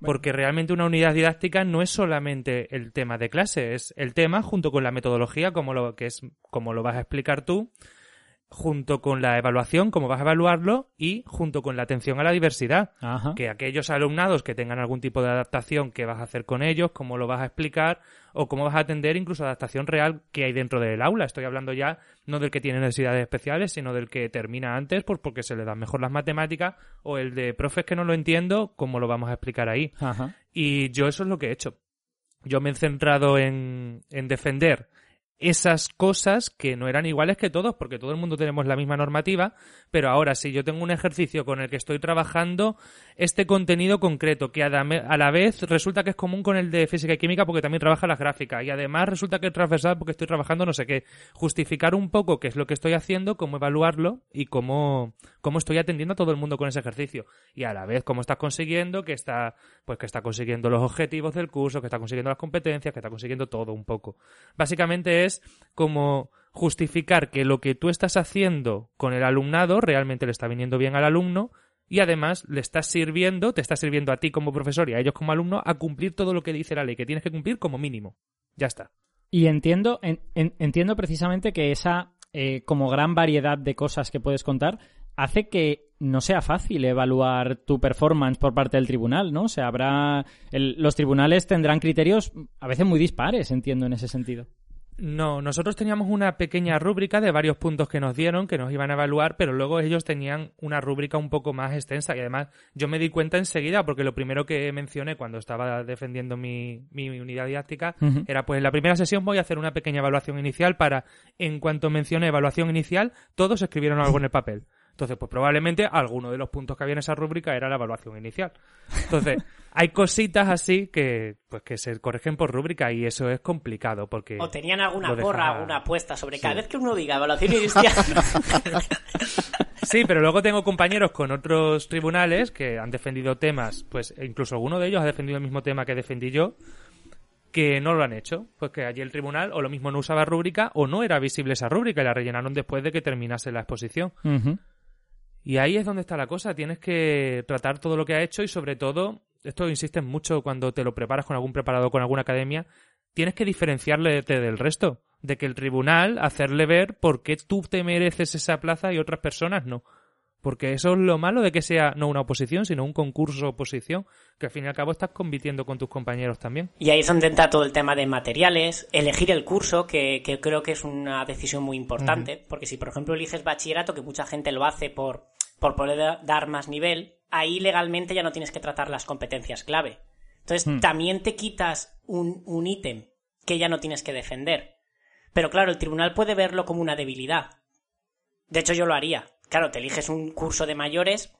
Speaker 2: Porque realmente una unidad didáctica no es solamente el tema de clase, es el tema junto con la metodología, como lo que es, como lo vas a explicar tú, junto con la evaluación, cómo vas a evaluarlo, y junto con la atención a la diversidad
Speaker 1: Ajá.
Speaker 2: que aquellos alumnados que tengan algún tipo de adaptación que vas a hacer con ellos, cómo lo vas a explicar o cómo vas a atender incluso adaptación real que hay dentro del aula. Estoy hablando ya no del que tiene necesidades especiales, sino del que termina antes pues porque se le dan mejor las matemáticas o el de profes que no lo entiendo, cómo lo vamos a explicar ahí.
Speaker 1: Ajá.
Speaker 2: Y yo eso es lo que he hecho. Yo me he centrado en, en defender esas cosas que no eran iguales que todos, porque todo el mundo tenemos la misma normativa, pero ahora si yo tengo un ejercicio con el que estoy trabajando este contenido concreto, que a la, vez resulta que es común con el de física y química porque también trabaja las gráficas, y además resulta que es transversal porque estoy trabajando no sé qué, justificar un poco qué es lo que estoy haciendo, cómo evaluarlo y cómo, cómo estoy atendiendo a todo el mundo con ese ejercicio. Y a la vez cómo estás consiguiendo que está, pues que está consiguiendo los objetivos del curso, que está consiguiendo las competencias, que está consiguiendo todo un poco. Básicamente es como justificar que lo que tú estás haciendo con el alumnado realmente le está viniendo bien al alumno y además le estás sirviendo, te está sirviendo a ti como profesor y a ellos como alumno a cumplir todo lo que dice la ley, que tienes que cumplir como mínimo. Ya está.
Speaker 1: Y entiendo, en- en- entiendo precisamente que esa eh, como gran variedad de cosas que puedes contar hace que no sea fácil evaluar tu performance por parte del tribunal, ¿no? O sea, habrá el- los tribunales tendrán criterios a veces muy dispares, entiendo en ese sentido.
Speaker 2: No, nosotros teníamos una pequeña rúbrica de varios puntos que nos dieron, que nos iban a evaluar, pero luego ellos tenían una rúbrica un poco más extensa y además yo me di cuenta enseguida, porque lo primero que mencioné cuando estaba defendiendo mi, mi unidad didáctica era pues en la primera sesión voy a hacer una pequeña evaluación inicial para, en cuanto mencioné evaluación inicial, todos escribieron algo en el papel. Entonces, pues probablemente alguno de los puntos que había en esa rúbrica era la evaluación inicial. Entonces, [LAUGHS] hay cositas así que, pues que se corrigen por rúbrica y eso es complicado porque...
Speaker 4: O tenían alguna
Speaker 2: lo deja-
Speaker 4: porra, alguna apuesta sobre cada vez que uno diga evaluación inicial. [LAUGHS]
Speaker 2: Sí, pero luego tengo compañeros con otros tribunales que han defendido temas, pues e incluso alguno de ellos ha defendido el mismo tema que defendí yo, que no lo han hecho. Pues que allí el tribunal o lo mismo no usaba rúbrica o no era visible esa rúbrica y la rellenaron después de que terminase la exposición. Y ahí es donde está la cosa. Tienes que tratar todo lo que ha hecho y sobre todo, esto insisten mucho cuando te lo preparas con algún preparado, con alguna academia, tienes que diferenciarle del resto. de que el tribunal hacerle ver por qué tú te mereces esa plaza y otras personas no. Porque eso es lo malo de que sea no una oposición, sino un concurso oposición, que al fin y al cabo estás compitiendo con tus compañeros también.
Speaker 4: Y ahí es donde entra todo el tema de materiales, elegir el curso, que, que creo que es una decisión muy importante, porque si por ejemplo eliges bachillerato, que mucha gente lo hace por, por poder dar más nivel, ahí legalmente ya no tienes que tratar las competencias clave. Entonces
Speaker 1: Hmm.
Speaker 4: también te quitas un, un ítem que ya no tienes que defender. Pero claro, el tribunal puede verlo como una debilidad. De hecho, yo lo haría. Claro, te eliges un curso de mayores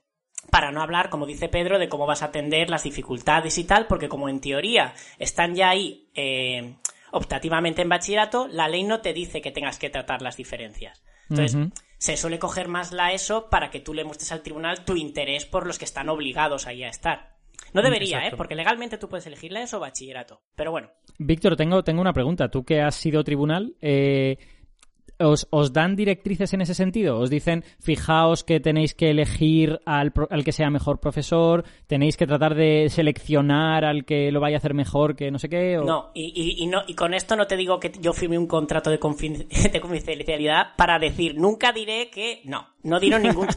Speaker 4: para no hablar, como dice Pedro, de cómo vas a atender las dificultades y tal, porque como en teoría están ya ahí eh, optativamente en bachillerato, la ley no te dice que tengas que tratar las diferencias. Entonces, se suele coger más la ESO para que tú le muestres al tribunal tu interés por los que están obligados ahí a estar. No debería,
Speaker 2: Exacto.
Speaker 4: ¿eh? Porque legalmente tú puedes elegir la ESO o bachillerato. Pero bueno,
Speaker 1: Víctor, tengo, tengo una pregunta. Tú que has sido tribunal, eh, ¿os, os dan directrices en ese sentido? ¿Os dicen, fijaos que tenéis que elegir al, que sea mejor profesor, tenéis que tratar de seleccionar al que lo vaya a hacer mejor que no sé qué? o-
Speaker 4: No, y, y- y no, y con esto no te digo que yo firme un contrato de, confin- de confidencialidad para decir, nunca diré que no, no dieron ningún... [LAUGHS]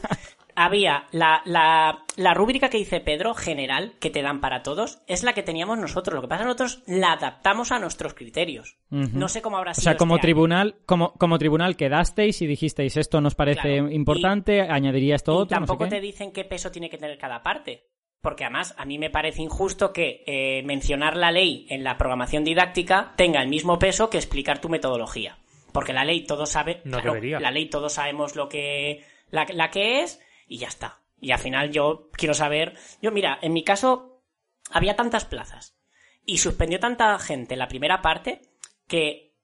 Speaker 4: Había la, la, la rúbrica que dice Pedro, general, que te dan para todos, es la que teníamos nosotros. Lo que pasa es que nosotros la adaptamos a nuestros criterios. No sé cómo habrá
Speaker 1: O
Speaker 4: sido.
Speaker 1: sea, como
Speaker 4: este año.
Speaker 1: tribunal, como, como tribunal quedasteis y dijisteis esto nos parece
Speaker 4: Claro.
Speaker 1: importante, añadiría esto
Speaker 4: Y
Speaker 1: otro, no sé
Speaker 4: tampoco
Speaker 1: qué.
Speaker 4: te dicen qué peso tiene que tener cada parte. Porque además, a mí me parece injusto que eh, mencionar la ley en la programación didáctica tenga el mismo peso que explicar tu metodología. Porque la ley todos sabe,
Speaker 2: No
Speaker 4: claro,
Speaker 2: debería.
Speaker 4: la ley todos sabemos lo que la, la que es y ya está. Y al final yo quiero saber, yo mira, en mi caso había tantas plazas y suspendió tanta gente la primera parte que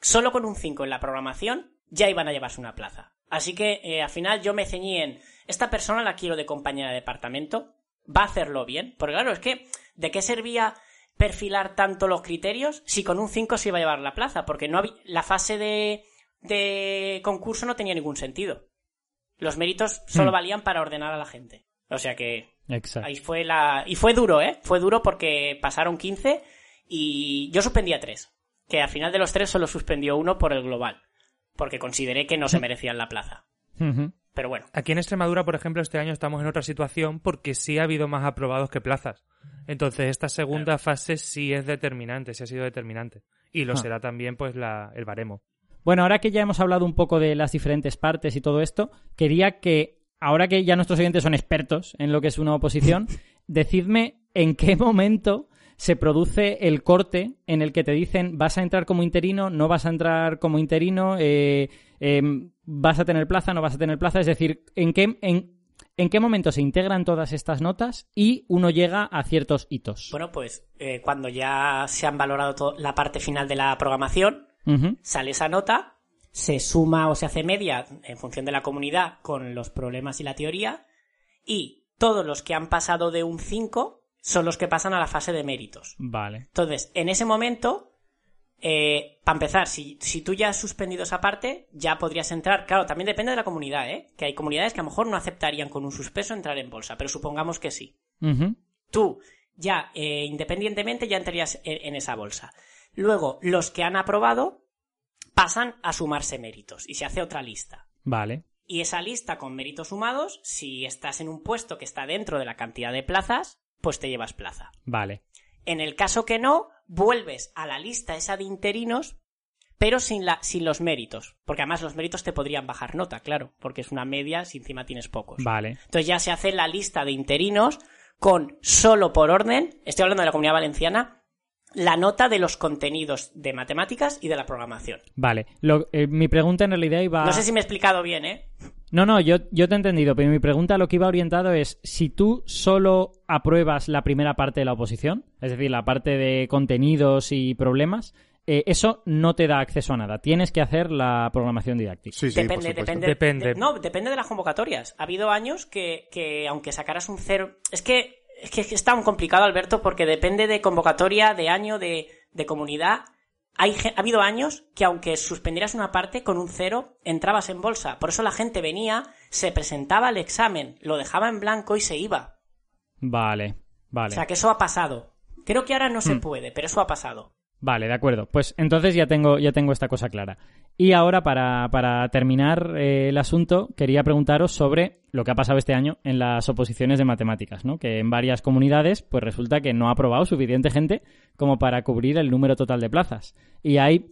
Speaker 4: solo con un 5 en la programación ya iban a llevarse una plaza. Así que eh, al final yo me ceñí en esta persona la quiero de compañera de departamento, va a hacerlo bien. Porque claro, es que ¿de qué servía perfilar tanto los criterios si con un 5 se iba a llevar la plaza? Porque no había, la fase de, de concurso no tenía ningún sentido. Los méritos solo
Speaker 1: Hmm.
Speaker 4: valían para ordenar a la gente. O sea que
Speaker 1: Exacto.
Speaker 4: Ahí fue la. Y fue duro, ¿eh? Fue duro porque pasaron 15 y yo suspendí a 3. Que al final de los 3 solo suspendió uno por el global. Porque consideré que no se merecían la plaza. Pero bueno.
Speaker 2: Aquí en Extremadura, por ejemplo, este año estamos en otra situación porque sí ha habido más aprobados que plazas. Entonces, esta segunda fase sí es determinante, sí ha sido determinante. Y lo
Speaker 1: Ah.
Speaker 2: será también, pues, la, el baremo.
Speaker 1: Bueno, ahora que ya hemos hablado un poco de las diferentes partes y todo esto, quería que, ahora que ya nuestros oyentes son expertos en lo que es una oposición, [LAUGHS] decidme en qué momento se produce el corte en el que te dicen vas a entrar como interino, no vas a entrar como interino, eh, em, vas a tener plaza, no vas a tener plaza, es decir, en qué, en, en qué momento se integran todas estas notas y uno llega a ciertos hitos.
Speaker 4: Bueno, pues eh, cuando ya se han valorado la parte final de la programación, Sale esa nota, se suma o se hace media en función de la comunidad con los problemas y la teoría, y todos los que han pasado de un 5 son los que pasan a la fase de méritos.
Speaker 1: Vale.
Speaker 4: Entonces, en ese momento, eh, para empezar, si, si tú ya has suspendido esa parte, ya podrías entrar. Claro, también depende de la comunidad, ¿eh? Que hay comunidades que a lo mejor no aceptarían con un suspenso entrar en bolsa, pero supongamos que sí. Tú, ya, eh, independientemente, ya entrarías en, en esa bolsa. Luego, los que han aprobado pasan a sumarse méritos y se hace otra lista.
Speaker 1: Vale.
Speaker 4: Y esa lista con méritos sumados, si estás en un puesto que está dentro de la cantidad de plazas, pues te llevas plaza.
Speaker 1: Vale.
Speaker 4: En el caso que no, vuelves a la lista esa de interinos, pero sin, la, sin los méritos. Porque además los méritos te podrían bajar nota, claro, porque es una media si encima tienes pocos.
Speaker 1: Vale.
Speaker 4: Entonces ya se hace la lista de interinos con solo por orden, estoy hablando de la comunidad valenciana, la nota de los contenidos de matemáticas y de la programación.
Speaker 1: Vale. Lo- eh, mi pregunta en realidad iba...
Speaker 4: No sé si me he explicado bien, ¿eh?
Speaker 1: No, no, yo, yo te he entendido, pero mi pregunta lo que iba orientado es, si tú solo apruebas la primera parte de la oposición, es decir, la parte de contenidos y problemas, eh, eso no te da acceso a nada. Tienes que hacer la programación didáctica.
Speaker 3: Sí, sí,
Speaker 4: depende, depende,
Speaker 2: Depende.
Speaker 4: de- no, depende de las convocatorias. Ha habido años que, que aunque sacaras un cero, es que es que está un complicado, Alberto, porque depende de convocatoria, de año, de, de comunidad. Hay, ha habido años que aunque suspendieras una parte con un cero, entrabas en bolsa. Por eso la gente venía, se presentaba al examen, lo dejaba en blanco y se iba.
Speaker 1: Vale, vale.
Speaker 4: O sea que eso ha pasado. Creo que ahora no se
Speaker 1: Hmm.
Speaker 4: puede, pero eso ha pasado.
Speaker 1: Vale, de acuerdo. Pues entonces ya tengo, ya tengo esta cosa clara. Y ahora, para, para terminar eh, el asunto, quería preguntaros sobre lo que ha pasado este año en las oposiciones de matemáticas, ¿no? Que en varias comunidades, pues resulta que no ha aprobado suficiente gente como para cubrir el número total de plazas. Y hay,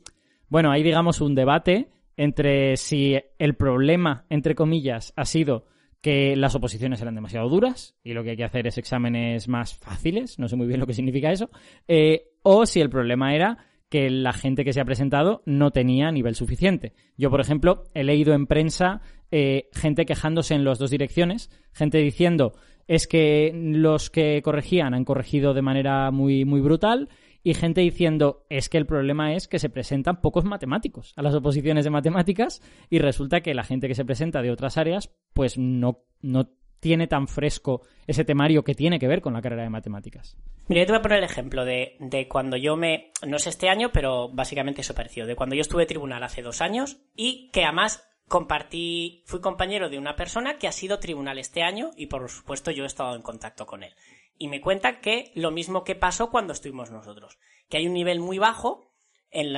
Speaker 1: bueno, hay digamos un debate entre si el problema, entre comillas, ha sido que las oposiciones eran demasiado duras y lo que hay que hacer es exámenes más fáciles, no sé muy bien lo que significa eso, eh, o si el problema era que la gente que se ha presentado no tenía nivel suficiente. Yo, por ejemplo, he leído en prensa eh, gente quejándose en las dos direcciones, gente diciendo es que los que corregían han corregido de manera muy, muy brutal y gente diciendo es que el problema es que se presentan pocos matemáticos a las oposiciones de matemáticas y resulta que la gente que se presenta de otras áreas pues no, no tiene tan fresco ese temario que tiene que ver con la carrera de matemáticas.
Speaker 4: Mira, yo te voy a poner el ejemplo de, de cuando yo me, no es este año, pero básicamente eso pareció, de cuando yo estuve tribunal hace dos años y que además compartí, fui compañero de una persona que ha sido tribunal este año y por supuesto yo he estado en contacto con él y me cuenta que lo mismo que pasó cuando estuvimos nosotros, que hay un nivel muy bajo en,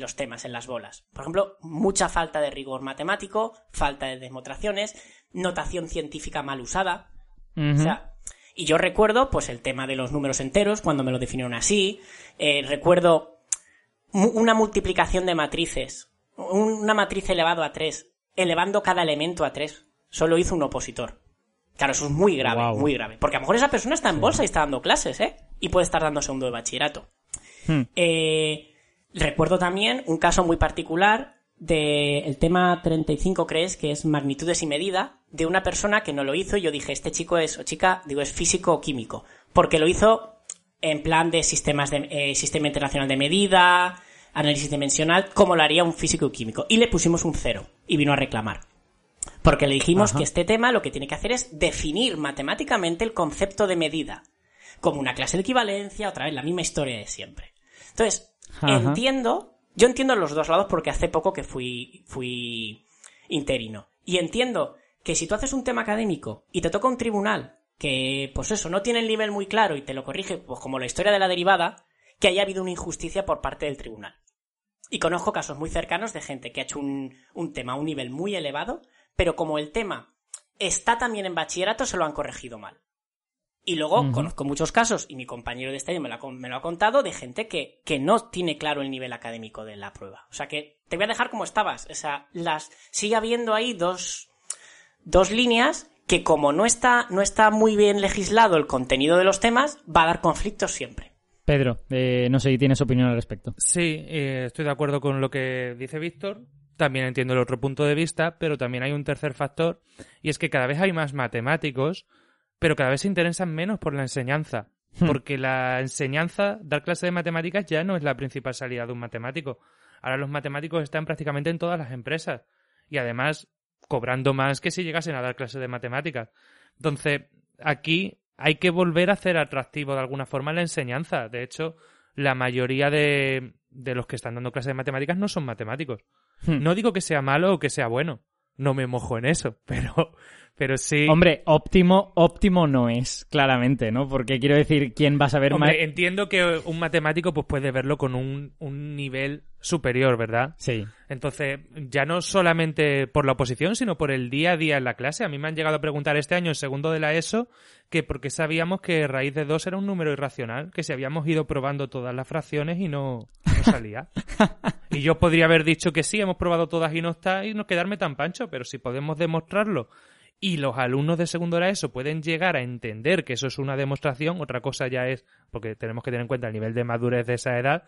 Speaker 4: los temas, en las bolas. Por ejemplo, mucha falta de rigor matemático, falta de demostraciones, notación científica mal usada. y yo recuerdo, pues, el tema de los números enteros, cuando me lo definieron así. Eh, recuerdo una multiplicación de matrices, una matriz elevado a 3, elevando cada elemento a 3. Solo hizo un opositor. Claro, eso es muy grave, muy grave. Porque a lo mejor esa persona está en bolsa y está dando clases, ¿eh? Y puede estar dando segundo de bachillerato. Hmm. Eh, recuerdo también un caso muy particular del tema 35, crees, que es magnitudes y medida, de una persona que no lo hizo y yo dije, este chico es, o chica, digo, es físico o químico. Porque lo hizo en plan de sistemas de, eh, sistema internacional de medida, análisis dimensional, como lo haría un físico o químico. Y le pusimos un cero y vino a reclamar. Porque le dijimos que este tema lo que tiene que hacer es definir matemáticamente el concepto de medida. Como una clase de equivalencia, otra vez la misma historia de siempre. Entonces, entiendo, yo entiendo los dos lados porque hace poco que fui, fui interino. Y entiendo que si tú haces un tema académico y te toca un tribunal que, pues eso, no tiene el nivel muy claro y te lo corrige, pues como la historia de la derivada, que haya habido una injusticia por parte del tribunal. Y conozco casos muy cercanos de gente que ha hecho un, un tema a un nivel muy elevado pero como el tema está también en bachillerato, se lo han corregido mal. Y luego conozco muchos casos, y mi compañero de este año me lo, ha, contado, de gente que, que, no tiene claro el nivel académico de la prueba. O sea que te voy a dejar como estabas. O sea, las, sigue habiendo ahí dos, dos líneas que como no está, no está muy bien legislado el contenido de los temas, va a dar conflictos siempre.
Speaker 1: Pedro, eh, no sé si tienes opinión al respecto.
Speaker 2: Sí, eh, estoy de acuerdo con lo que dice Víctor. También entiendo el otro punto de vista, pero también hay un tercer factor, y es que cada vez hay más matemáticos, pero cada vez se interesan menos por la enseñanza. Hmm. Porque la enseñanza, dar clase de matemáticas ya no es la principal salida de un matemático. Ahora los matemáticos están prácticamente en todas las empresas. Y además cobrando más que si llegasen a dar clases de matemáticas. Entonces, aquí hay que volver a hacer atractivo de alguna forma la enseñanza. De hecho, la mayoría de, de los que están dando clases de matemáticas no son matemáticos. Hmm. No digo que sea malo o que sea bueno. No me mojo en eso, [LAUGHS] pero, pero sí.
Speaker 1: Hombre, óptimo, óptimo no es, claramente, ¿no? Porque quiero decir, ¿quién va a saber
Speaker 2: más? Entiendo que un matemático pues puede verlo con un, un nivel superior, ¿verdad?
Speaker 1: Sí.
Speaker 2: Entonces, ya no solamente por la oposición, sino por el día a día en la clase. A mí me han llegado a preguntar este año, en segundo de la ESO, que por qué sabíamos que raíz de 2 era un número irracional, que si habíamos ido probando todas las fracciones y no, no salía. [LAUGHS] y yo podría haber dicho que sí, hemos probado todas y no está, y no quedarme tan pancho, pero si podemos demostrarlo y los alumnos de segundo de ESO pueden llegar a entender que eso es una demostración, otra cosa ya es, porque tenemos que tener en cuenta el nivel de madurez de esa edad,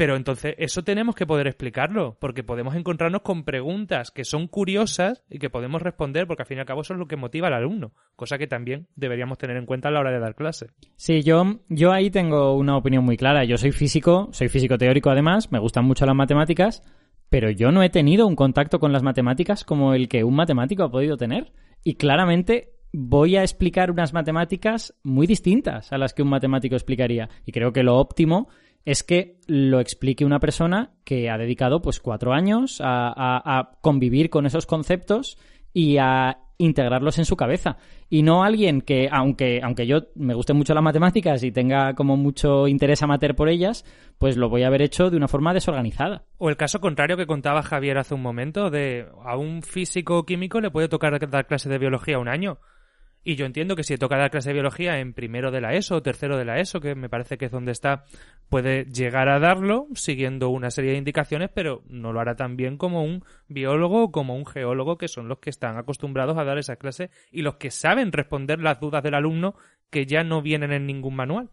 Speaker 2: pero entonces eso tenemos que poder explicarlo, porque podemos encontrarnos con preguntas que son curiosas y que podemos responder, porque al fin y al cabo eso es lo que motiva al alumno, cosa que también deberíamos tener en cuenta a la hora de dar clase.
Speaker 1: Sí, yo, yo ahí tengo una opinión muy clara. Yo soy físico, soy físico teórico además, me gustan mucho las matemáticas, pero yo no he tenido un contacto con las matemáticas como el que un matemático ha podido tener. Y claramente voy a explicar unas matemáticas muy distintas a las que un matemático explicaría. Y creo que lo óptimo es que lo explique una persona que ha dedicado pues cuatro años a, convivir con esos conceptos y a integrarlos en su cabeza. Y no alguien que, aunque, aunque yo me guste mucho las matemáticas y tenga como mucho interés amateur por ellas, pues lo voy a haber hecho de una forma desorganizada.
Speaker 2: O el caso contrario que contaba Javier hace un momento, de a un físico químico le puede tocar dar clase de biología un año. Y yo entiendo que si toca dar clase de biología en primero de la ESO o tercero de la ESO, que me parece que es donde está, puede llegar a darlo siguiendo una serie de indicaciones, pero no lo hará tan bien como un biólogo o como un geólogo, que son los que están acostumbrados a dar esa clase y los que saben responder las dudas del alumno que ya no vienen en ningún manual,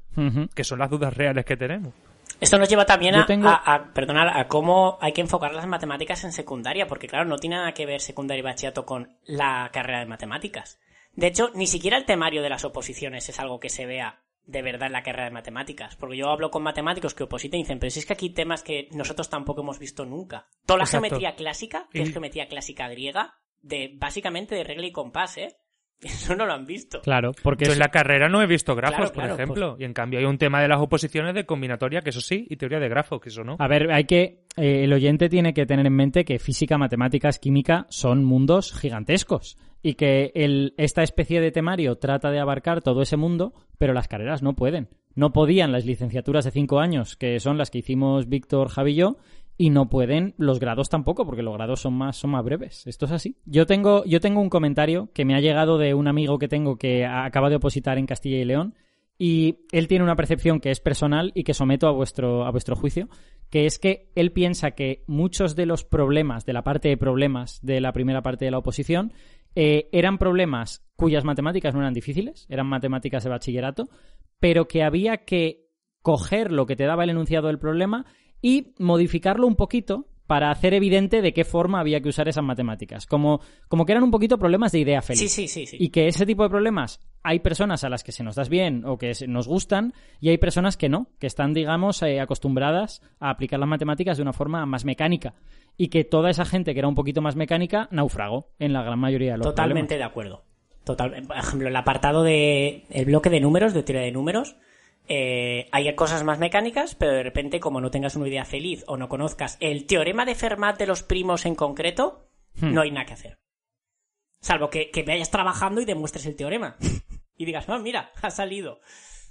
Speaker 2: que son las dudas reales que tenemos.
Speaker 4: Esto nos lleva también a, a, perdonar, a cómo hay que enfocar las matemáticas en secundaria, porque claro, no tiene nada que ver secundaria y bachillerato con la carrera de matemáticas. De hecho, ni siquiera el temario de las oposiciones es algo que se vea de verdad en la carrera de matemáticas. Porque yo hablo con matemáticos que opositan y dicen, pero si es que aquí hay temas que nosotros tampoco hemos visto nunca. Toda la geometría clásica, que es geometría clásica griega, de básicamente de regla y compás, ¿eh? [LAUGHS] Eso no lo han visto.
Speaker 1: Claro, porque
Speaker 2: yo en la carrera no he visto grafos, por ejemplo, pues y en cambio hay un tema de las oposiciones de combinatoria, que eso sí, y teoría de grafos, que eso no.
Speaker 1: A ver, hay que eh, el oyente tiene que tener en mente que física, matemáticas, química son mundos gigantescos y que el, esta especie de temario trata de abarcar todo ese mundo, pero las carreras no pueden. No podían las licenciaturas de cinco años, que son las que hicimos Víctor, Javi y yo, y no pueden los grados tampoco, porque los grados son más, son más breves. Esto es así. Yo tengo, yo tengo un comentario que me ha llegado de un amigo que tengo que acaba de opositar en Castilla y León, y él tiene una percepción que es personal y que someto a vuestro, a vuestro juicio, que es que él piensa que muchos de los problemas, de la parte de problemas de la primera parte de la oposición, eh, eran problemas cuyas matemáticas no eran difíciles, eran matemáticas de bachillerato, pero que había que coger lo que te daba el enunciado del problema y modificarlo un poquito para hacer evidente de qué forma había que usar esas matemáticas. Como, como que eran un poquito problemas de idea feliz.
Speaker 4: Sí, sí, sí, sí.
Speaker 1: Y que ese tipo de problemas hay personas a las que se nos das bien o que nos gustan y hay personas que no, que están, digamos, eh, acostumbradas a aplicar las matemáticas de una forma más mecánica. Y que toda esa gente que era un poquito más mecánica naufragó en la gran mayoría de los
Speaker 4: Totalmente de acuerdo. Total, por ejemplo, el apartado de el bloque de números, de teoría de números, eh, hay cosas más mecánicas, pero de repente, como no tengas una idea feliz o no conozcas el teorema de Fermat de los primos en concreto, hmm. no hay nada que hacer. Salvo que, que vayas trabajando y demuestres el teorema. [LAUGHS] y digas, oh, mira, ha salido.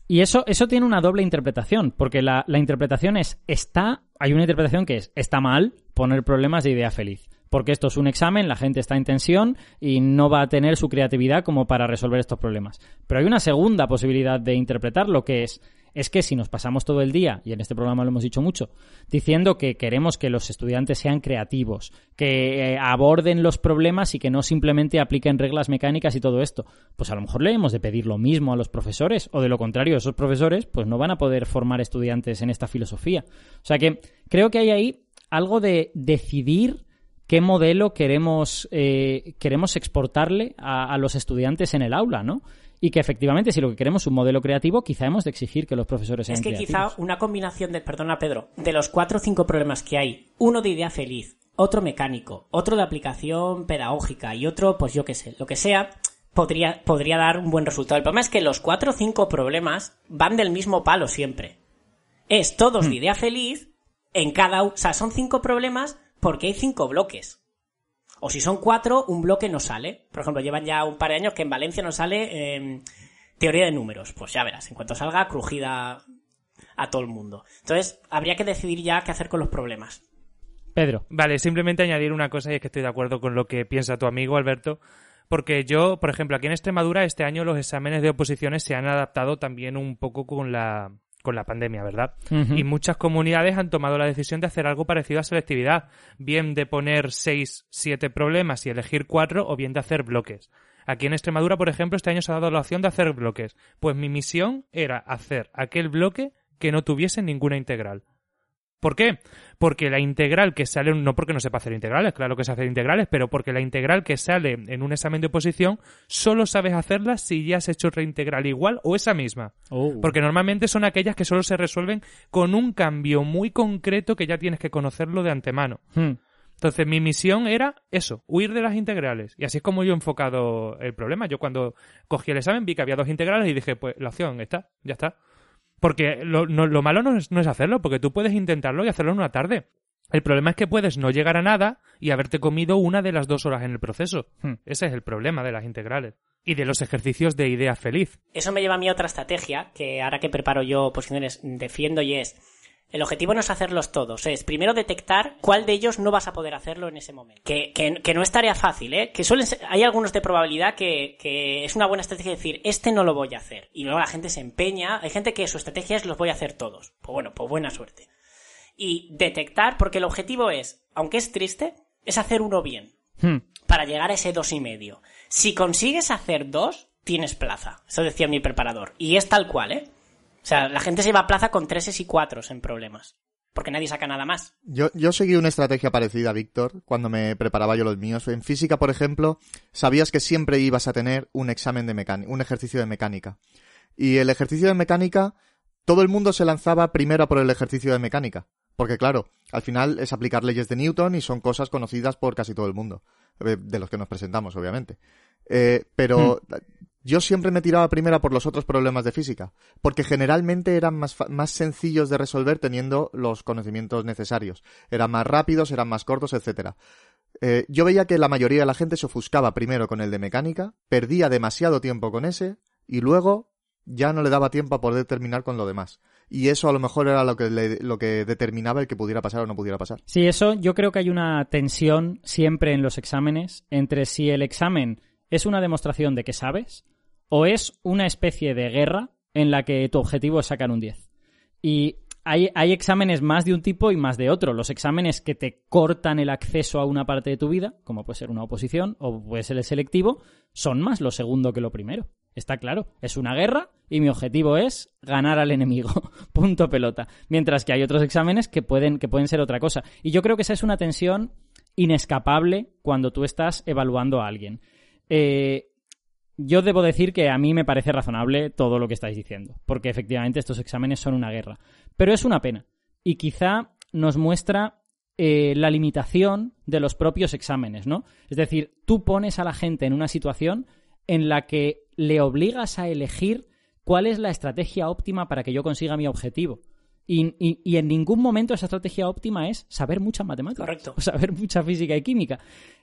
Speaker 1: Y eso, eso tiene una doble interpretación, porque la, la interpretación es, está, hay una interpretación que es, está mal poner problemas de idea feliz porque esto es un examen, la gente está en tensión y no va a tener su creatividad como para resolver estos problemas. Pero hay una segunda posibilidad de interpretarlo que es es que si nos pasamos todo el día, y en este programa lo hemos dicho mucho, diciendo que queremos que los estudiantes sean creativos, que eh, aborden los problemas y que no simplemente apliquen reglas mecánicas y todo esto, pues a lo mejor le hemos de pedir lo mismo a los profesores, o de lo contrario, esos profesores pues no van a poder formar estudiantes en esta filosofía. O sea que creo que hay ahí algo de decidir qué modelo queremos, eh, queremos exportarle a, los estudiantes en el aula, ¿no? Y que efectivamente, si lo que queremos es un modelo creativo, quizá hemos de exigir que los profesores sean.
Speaker 4: Es que quizá una combinación de, perdona Pedro, de los cuatro o cinco problemas que hay, uno de idea feliz, otro mecánico, otro de aplicación pedagógica y otro, pues yo qué sé, lo que sea, podría, podría dar un buen resultado. El problema es que los cuatro o cinco problemas van del mismo palo siempre. Es todos de hmm. idea feliz, en cada, o sea, son cinco problemas porque hay cinco bloques. O si son cuatro, un bloque no sale. Por ejemplo, llevan ya un par de años que en Valencia no sale em, teoría de números. Pues ya verás, en cuanto salga, crujida a todo el mundo. Entonces, habría que decidir ya qué hacer con los problemas.
Speaker 1: Pedro.
Speaker 2: Vale, simplemente añadir una cosa y es que estoy de acuerdo con lo que piensa tu amigo Alberto. Porque yo, por ejemplo, aquí en Extremadura este año los exámenes de oposiciones se han adaptado también un poco con la, con la pandemia, ¿verdad? Y muchas comunidades han tomado la decisión de hacer algo parecido a selectividad, bien de poner seis, siete problemas y elegir cuatro, o bien de hacer bloques. Aquí en Extremadura, por ejemplo, este año se ha dado la opción de hacer bloques. Pues mi misión era hacer aquel bloque que no tuviese ninguna integral. ¿Por qué? Porque la integral que sale, no porque no sepa hacer integrales, claro que se hace integrales, pero porque la integral que sale en un examen de oposición solo sabes hacerla si ya has hecho reintegral igual o esa misma. Oh. Porque normalmente son aquellas que solo se resuelven con un cambio muy concreto que ya tienes que conocerlo de antemano. Hmm. Entonces mi misión era eso, huir de las integrales. Y así es como yo he enfocado el problema. Yo cuando cogí el examen vi que había dos integrales y dije, pues la opción está, ya está. Porque lo, lo malo no es, no es, hacerlo, porque tú puedes intentarlo y hacerlo en una tarde. El problema es que puedes no llegar a nada y haberte comido una de las dos horas en el proceso.
Speaker 1: Hmm.
Speaker 2: Ese es el problema de las integrales. Y de los ejercicios de idea feliz.
Speaker 4: Eso me lleva a mí a otra estrategia que ahora que preparo yo posiciones defiendo y es el objetivo no es hacerlos todos, es primero detectar cuál de ellos no vas a poder hacerlo en ese momento. Que, que- que no es tarea fácil, ¿eh? Que suelen ser- hay algunos de probabilidad que, que es una buena estrategia decir, este no lo voy a hacer. Y luego la gente se empeña, hay gente que su estrategia es los voy a hacer todos. Pues bueno, pues buena suerte. Y detectar, porque el objetivo es, aunque es triste, es hacer uno bien
Speaker 1: Hmm.
Speaker 4: para llegar a ese dos y medio. Si consigues hacer dos, tienes plaza. Eso decía mi preparador. Y es tal cual, ¿eh? O sea, la gente se va a plaza con treses y cuatros en problemas. Porque nadie saca nada más.
Speaker 3: Yo, yo seguí una estrategia parecida, Víctor, cuando me preparaba yo los míos. En física, por ejemplo, sabías que siempre ibas a tener un examen de mecánica, un ejercicio de mecánica. Y el ejercicio de mecánica, todo el mundo se lanzaba primero por el ejercicio de mecánica. Porque claro, al final es aplicar leyes de Newton y son cosas conocidas por casi todo el mundo. eh, De los que nos presentamos, obviamente. Eh, pero yo siempre me tiraba primero a por los otros problemas de física. Porque generalmente eran más, más sencillos de resolver teniendo los conocimientos necesarios. Eran más rápidos, eran más cortos, etcétera. Eh, yo veía que la mayoría de la gente se ofuscaba primero con el de mecánica, perdía demasiado tiempo con ese, y luego ya no le daba tiempo a poder terminar con lo demás. Y eso a lo mejor era lo que, le- lo que determinaba el que pudiera pasar o no pudiera pasar.
Speaker 1: Sí, eso yo creo que hay una tensión siempre en los exámenes entre si el examen es una demostración de que sabes o es una especie de guerra en la que tu objetivo es sacar un 10. Y hay, hay exámenes más de un tipo y más de otro. Los exámenes que te cortan el acceso a una parte de tu vida, como puede ser una oposición o puede ser el selectivo, son más lo segundo que lo primero. Está claro, es una guerra y mi objetivo es ganar al enemigo. [LAUGHS] Punto pelota. Mientras que hay otros exámenes que pueden, que pueden ser otra cosa. Y yo creo que esa es una tensión inescapable cuando tú estás evaluando a alguien. Eh, yo debo decir que a mí me parece razonable todo lo que estáis diciendo, porque efectivamente estos exámenes son una guerra. Pero es una pena. Y quizá nos muestra eh, la limitación de los propios exámenes, ¿no? Es decir, tú pones a la gente en una situación en la que le obligas a elegir cuál es la estrategia óptima para que yo consiga mi objetivo. Y, y- y en ningún momento esa estrategia óptima es saber mucha matemática.
Speaker 4: Correcto.
Speaker 1: O [LAUGHS] saber mucha física y química.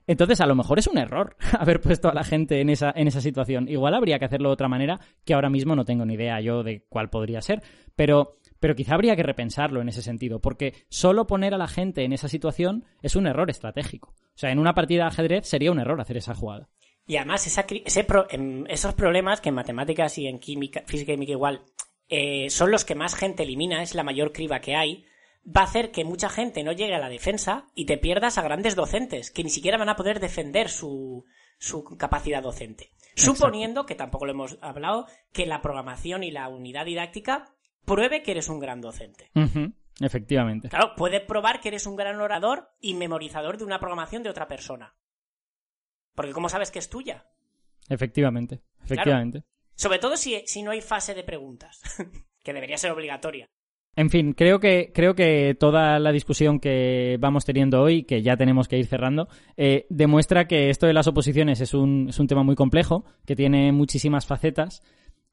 Speaker 1: Entonces, a lo mejor es un error [LAUGHS] haber puesto a la gente en esa, en esa situación. Igual habría que hacerlo de otra manera, que ahora mismo no tengo ni idea yo de cuál podría ser. Pero, pero quizá habría que repensarlo en ese sentido, porque solo poner a la gente en esa situación es un error estratégico. O sea, en una partida de ajedrez sería un error hacer esa jugada.
Speaker 4: Y además, esa ese pro- esos problemas que en matemáticas y en química, física y química igual, eh, son los que más gente elimina, es la mayor criba que hay, va a hacer que mucha gente no llegue a la defensa y te pierdas a grandes docentes, que ni siquiera van a poder defender su, su capacidad docente. Suponiendo, que tampoco lo hemos hablado, que la programación y la unidad didáctica pruebe que eres un gran docente.
Speaker 1: Efectivamente.
Speaker 4: Claro, puede probar que eres un gran orador y memorizador de una programación de otra persona. Porque ¿cómo sabes que es tuya?
Speaker 1: Efectivamente. Efectivamente.
Speaker 4: Sobre todo si, si no hay fase de preguntas, [LAUGHS] que debería ser obligatoria.
Speaker 1: En fin, creo que, creo que toda la discusión que vamos teniendo hoy, que ya tenemos que ir cerrando, eh, demuestra que esto de las oposiciones es un, es un tema muy complejo, que tiene muchísimas facetas,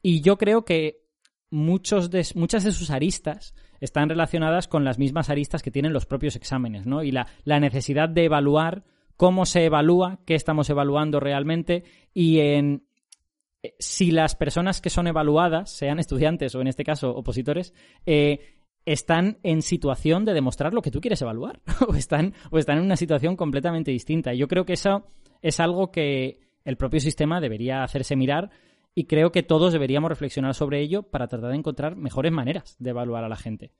Speaker 1: y yo creo que muchos de, muchas de sus aristas están relacionadas con las mismas aristas que tienen los propios exámenes, ¿no? Y la, la necesidad de evaluar cómo se evalúa, qué estamos evaluando realmente, y en, si las personas que son evaluadas, sean estudiantes o en este caso opositores, eh, están en situación de demostrar lo que tú quieres evaluar [LAUGHS] o, están, o están en una situación completamente distinta. Yo creo que eso es algo que el propio sistema debería hacerse mirar y creo que todos deberíamos reflexionar sobre ello para tratar de encontrar mejores maneras de evaluar a la gente.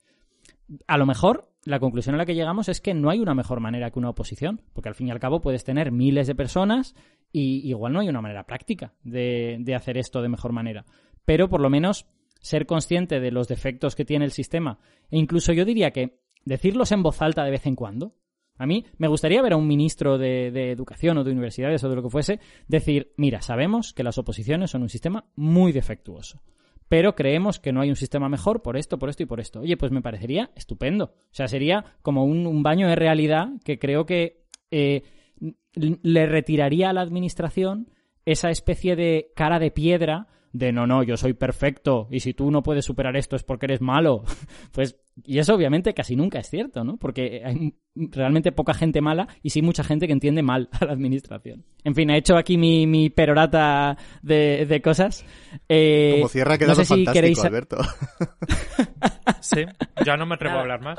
Speaker 1: A lo mejor la conclusión a la que llegamos es que no hay una mejor manera que una oposición, porque al fin y al cabo puedes tener miles de personas y igual no hay una manera práctica de, hacer esto de mejor manera. Pero por lo menos ser consciente de los defectos que tiene el sistema e incluso yo diría que decirlos en voz alta de vez en cuando. A mí me gustaría ver a un ministro de educación o de universidades o de lo que fuese decir, mira, sabemos que las oposiciones son un sistema muy defectuoso pero creemos que no hay un sistema mejor por esto, por esto y por esto. Oye, pues me parecería estupendo. O sea, sería como un, baño de realidad que creo que eh, le retiraría a la administración esa especie de cara de piedra de no, no, yo soy perfecto y si tú no puedes superar esto es porque eres malo. [LAUGHS] Pues, y eso obviamente casi nunca es cierto, ¿no? Porque hay realmente poca gente mala y sí mucha gente que entiende mal [LAUGHS] a la administración. En fin, he hecho aquí mi, mi perorata de, de cosas. Eh,
Speaker 3: Como cierra quedado
Speaker 1: no sé si
Speaker 3: fantástico,
Speaker 1: queréis...
Speaker 3: Alberto. [LAUGHS]
Speaker 2: Sí, ya no me atrevo a hablar más.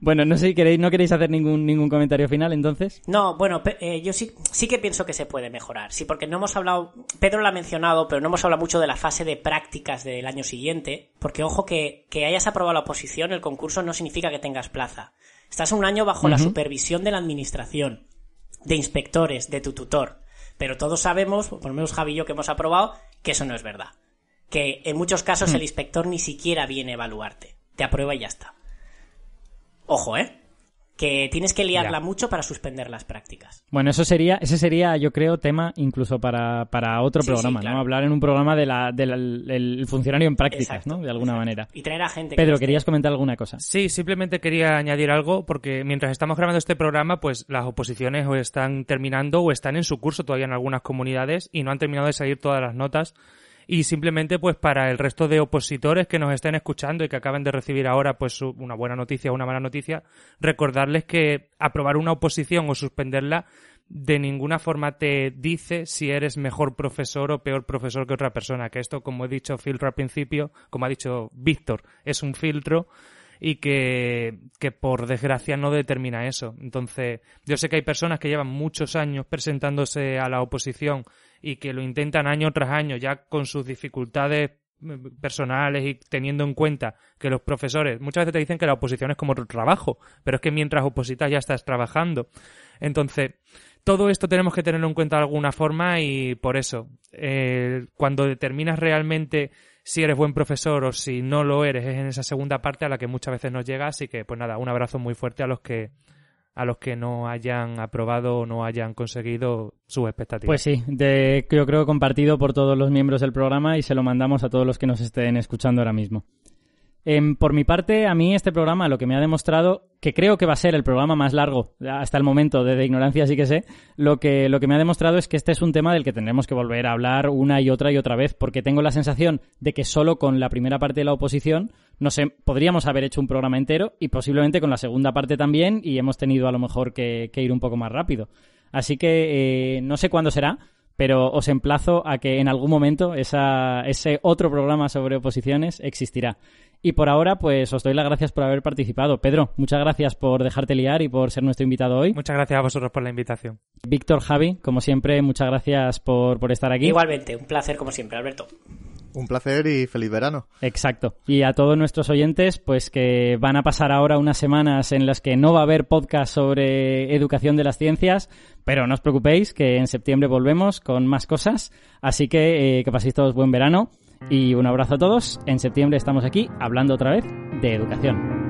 Speaker 1: Bueno, no sé si queréis, no queréis hacer ningún, ningún comentario final entonces.
Speaker 4: No, bueno, eh, yo sí, sí que pienso que se puede mejorar. Sí, porque no hemos hablado, Pedro lo ha mencionado, pero no hemos hablado mucho de la fase de prácticas del año siguiente. Porque ojo que, que hayas aprobado la oposición, el concurso no significa que tengas plaza. Estás un año bajo la supervisión de la administración, de inspectores, de tu tutor. Pero todos sabemos, por lo menos Javi y yo que hemos aprobado, que eso no es verdad. Que en muchos casos el inspector ni siquiera viene a evaluarte. Te aprueba y ya está. Ojo, ¿eh? Que tienes que liarla
Speaker 2: Ya.
Speaker 4: mucho para suspender las prácticas.
Speaker 1: Bueno, eso sería, ese sería, yo creo, tema incluso para, para otro
Speaker 4: Sí,
Speaker 1: programa,
Speaker 4: sí, claro.
Speaker 1: ¿no? Hablar en un programa de la, del el funcionario en prácticas,
Speaker 4: Exacto,
Speaker 1: ¿no? De alguna
Speaker 4: exacto.
Speaker 1: manera.
Speaker 4: Y traer a gente
Speaker 1: Pedro,
Speaker 4: que
Speaker 1: ¿querías comentar alguna cosa?
Speaker 2: Sí, simplemente quería añadir algo porque mientras estamos grabando este programa, pues las oposiciones o están terminando o están en su curso todavía en algunas comunidades y no han terminado de salir todas las notas. Y simplemente, pues para el resto de opositores que nos estén escuchando y que acaban de recibir ahora, pues una buena noticia o una mala noticia, recordarles que aprobar una oposición o suspenderla de ninguna forma te dice si eres mejor profesor o peor profesor que otra persona. Que esto, como he dicho filtro al principio, como ha dicho Víctor, es un filtro y que, que por desgracia no determina eso. Entonces, yo sé que hay personas que llevan muchos años presentándose a la oposición y que lo intentan año tras año ya con sus dificultades eh, personales y teniendo en cuenta que los profesores muchas veces te dicen que la oposición es como otro trabajo, pero es que mientras opositas ya estás trabajando. Entonces, todo esto tenemos que tenerlo en cuenta de alguna forma y por eso, eh, cuando determinas realmente si eres buen profesor o si no lo eres, es en esa segunda parte a la que muchas veces nos llega. Así que, pues nada, un abrazo muy fuerte a los que a los que no hayan aprobado o no hayan conseguido sus expectativas.
Speaker 1: Pues sí, de, yo creo compartido por todos los miembros del programa y se lo mandamos a todos los que nos estén escuchando ahora mismo. Em, por mi parte, a mí este programa lo que me ha demostrado, que creo que va a ser el programa más largo hasta el momento de, de ignorancia, sí que sé, lo que, lo que me ha demostrado es que este es un tema del que tendremos que volver a hablar una y otra y otra vez, porque tengo la sensación de que solo con la primera parte de la oposición, no sé, podríamos haber hecho un programa entero y posiblemente con la segunda parte también y hemos tenido a lo mejor que, ir un poco más rápido. Así que eh, no sé cuándo será, pero os emplazo a que en algún momento ese otro programa sobre oposiciones existirá. Y por ahora, pues os doy las gracias por haber participado. Pedro, muchas gracias por dejarte liar y por ser nuestro invitado hoy.
Speaker 2: Muchas gracias a vosotros por la invitación.
Speaker 1: Víctor, Javi, como siempre, muchas gracias por, por estar aquí.
Speaker 4: Igualmente, un placer como siempre, Alberto.
Speaker 3: Un placer y feliz verano.
Speaker 1: Exacto. Y a todos nuestros oyentes, pues que van a pasar ahora unas semanas en las que no va a haber podcast sobre educación de las ciencias, pero no os preocupéis que en septiembre volvemos con más cosas. Así que eh, que paséis todos buen verano y un abrazo a todos. En septiembre estamos aquí hablando otra vez de educación.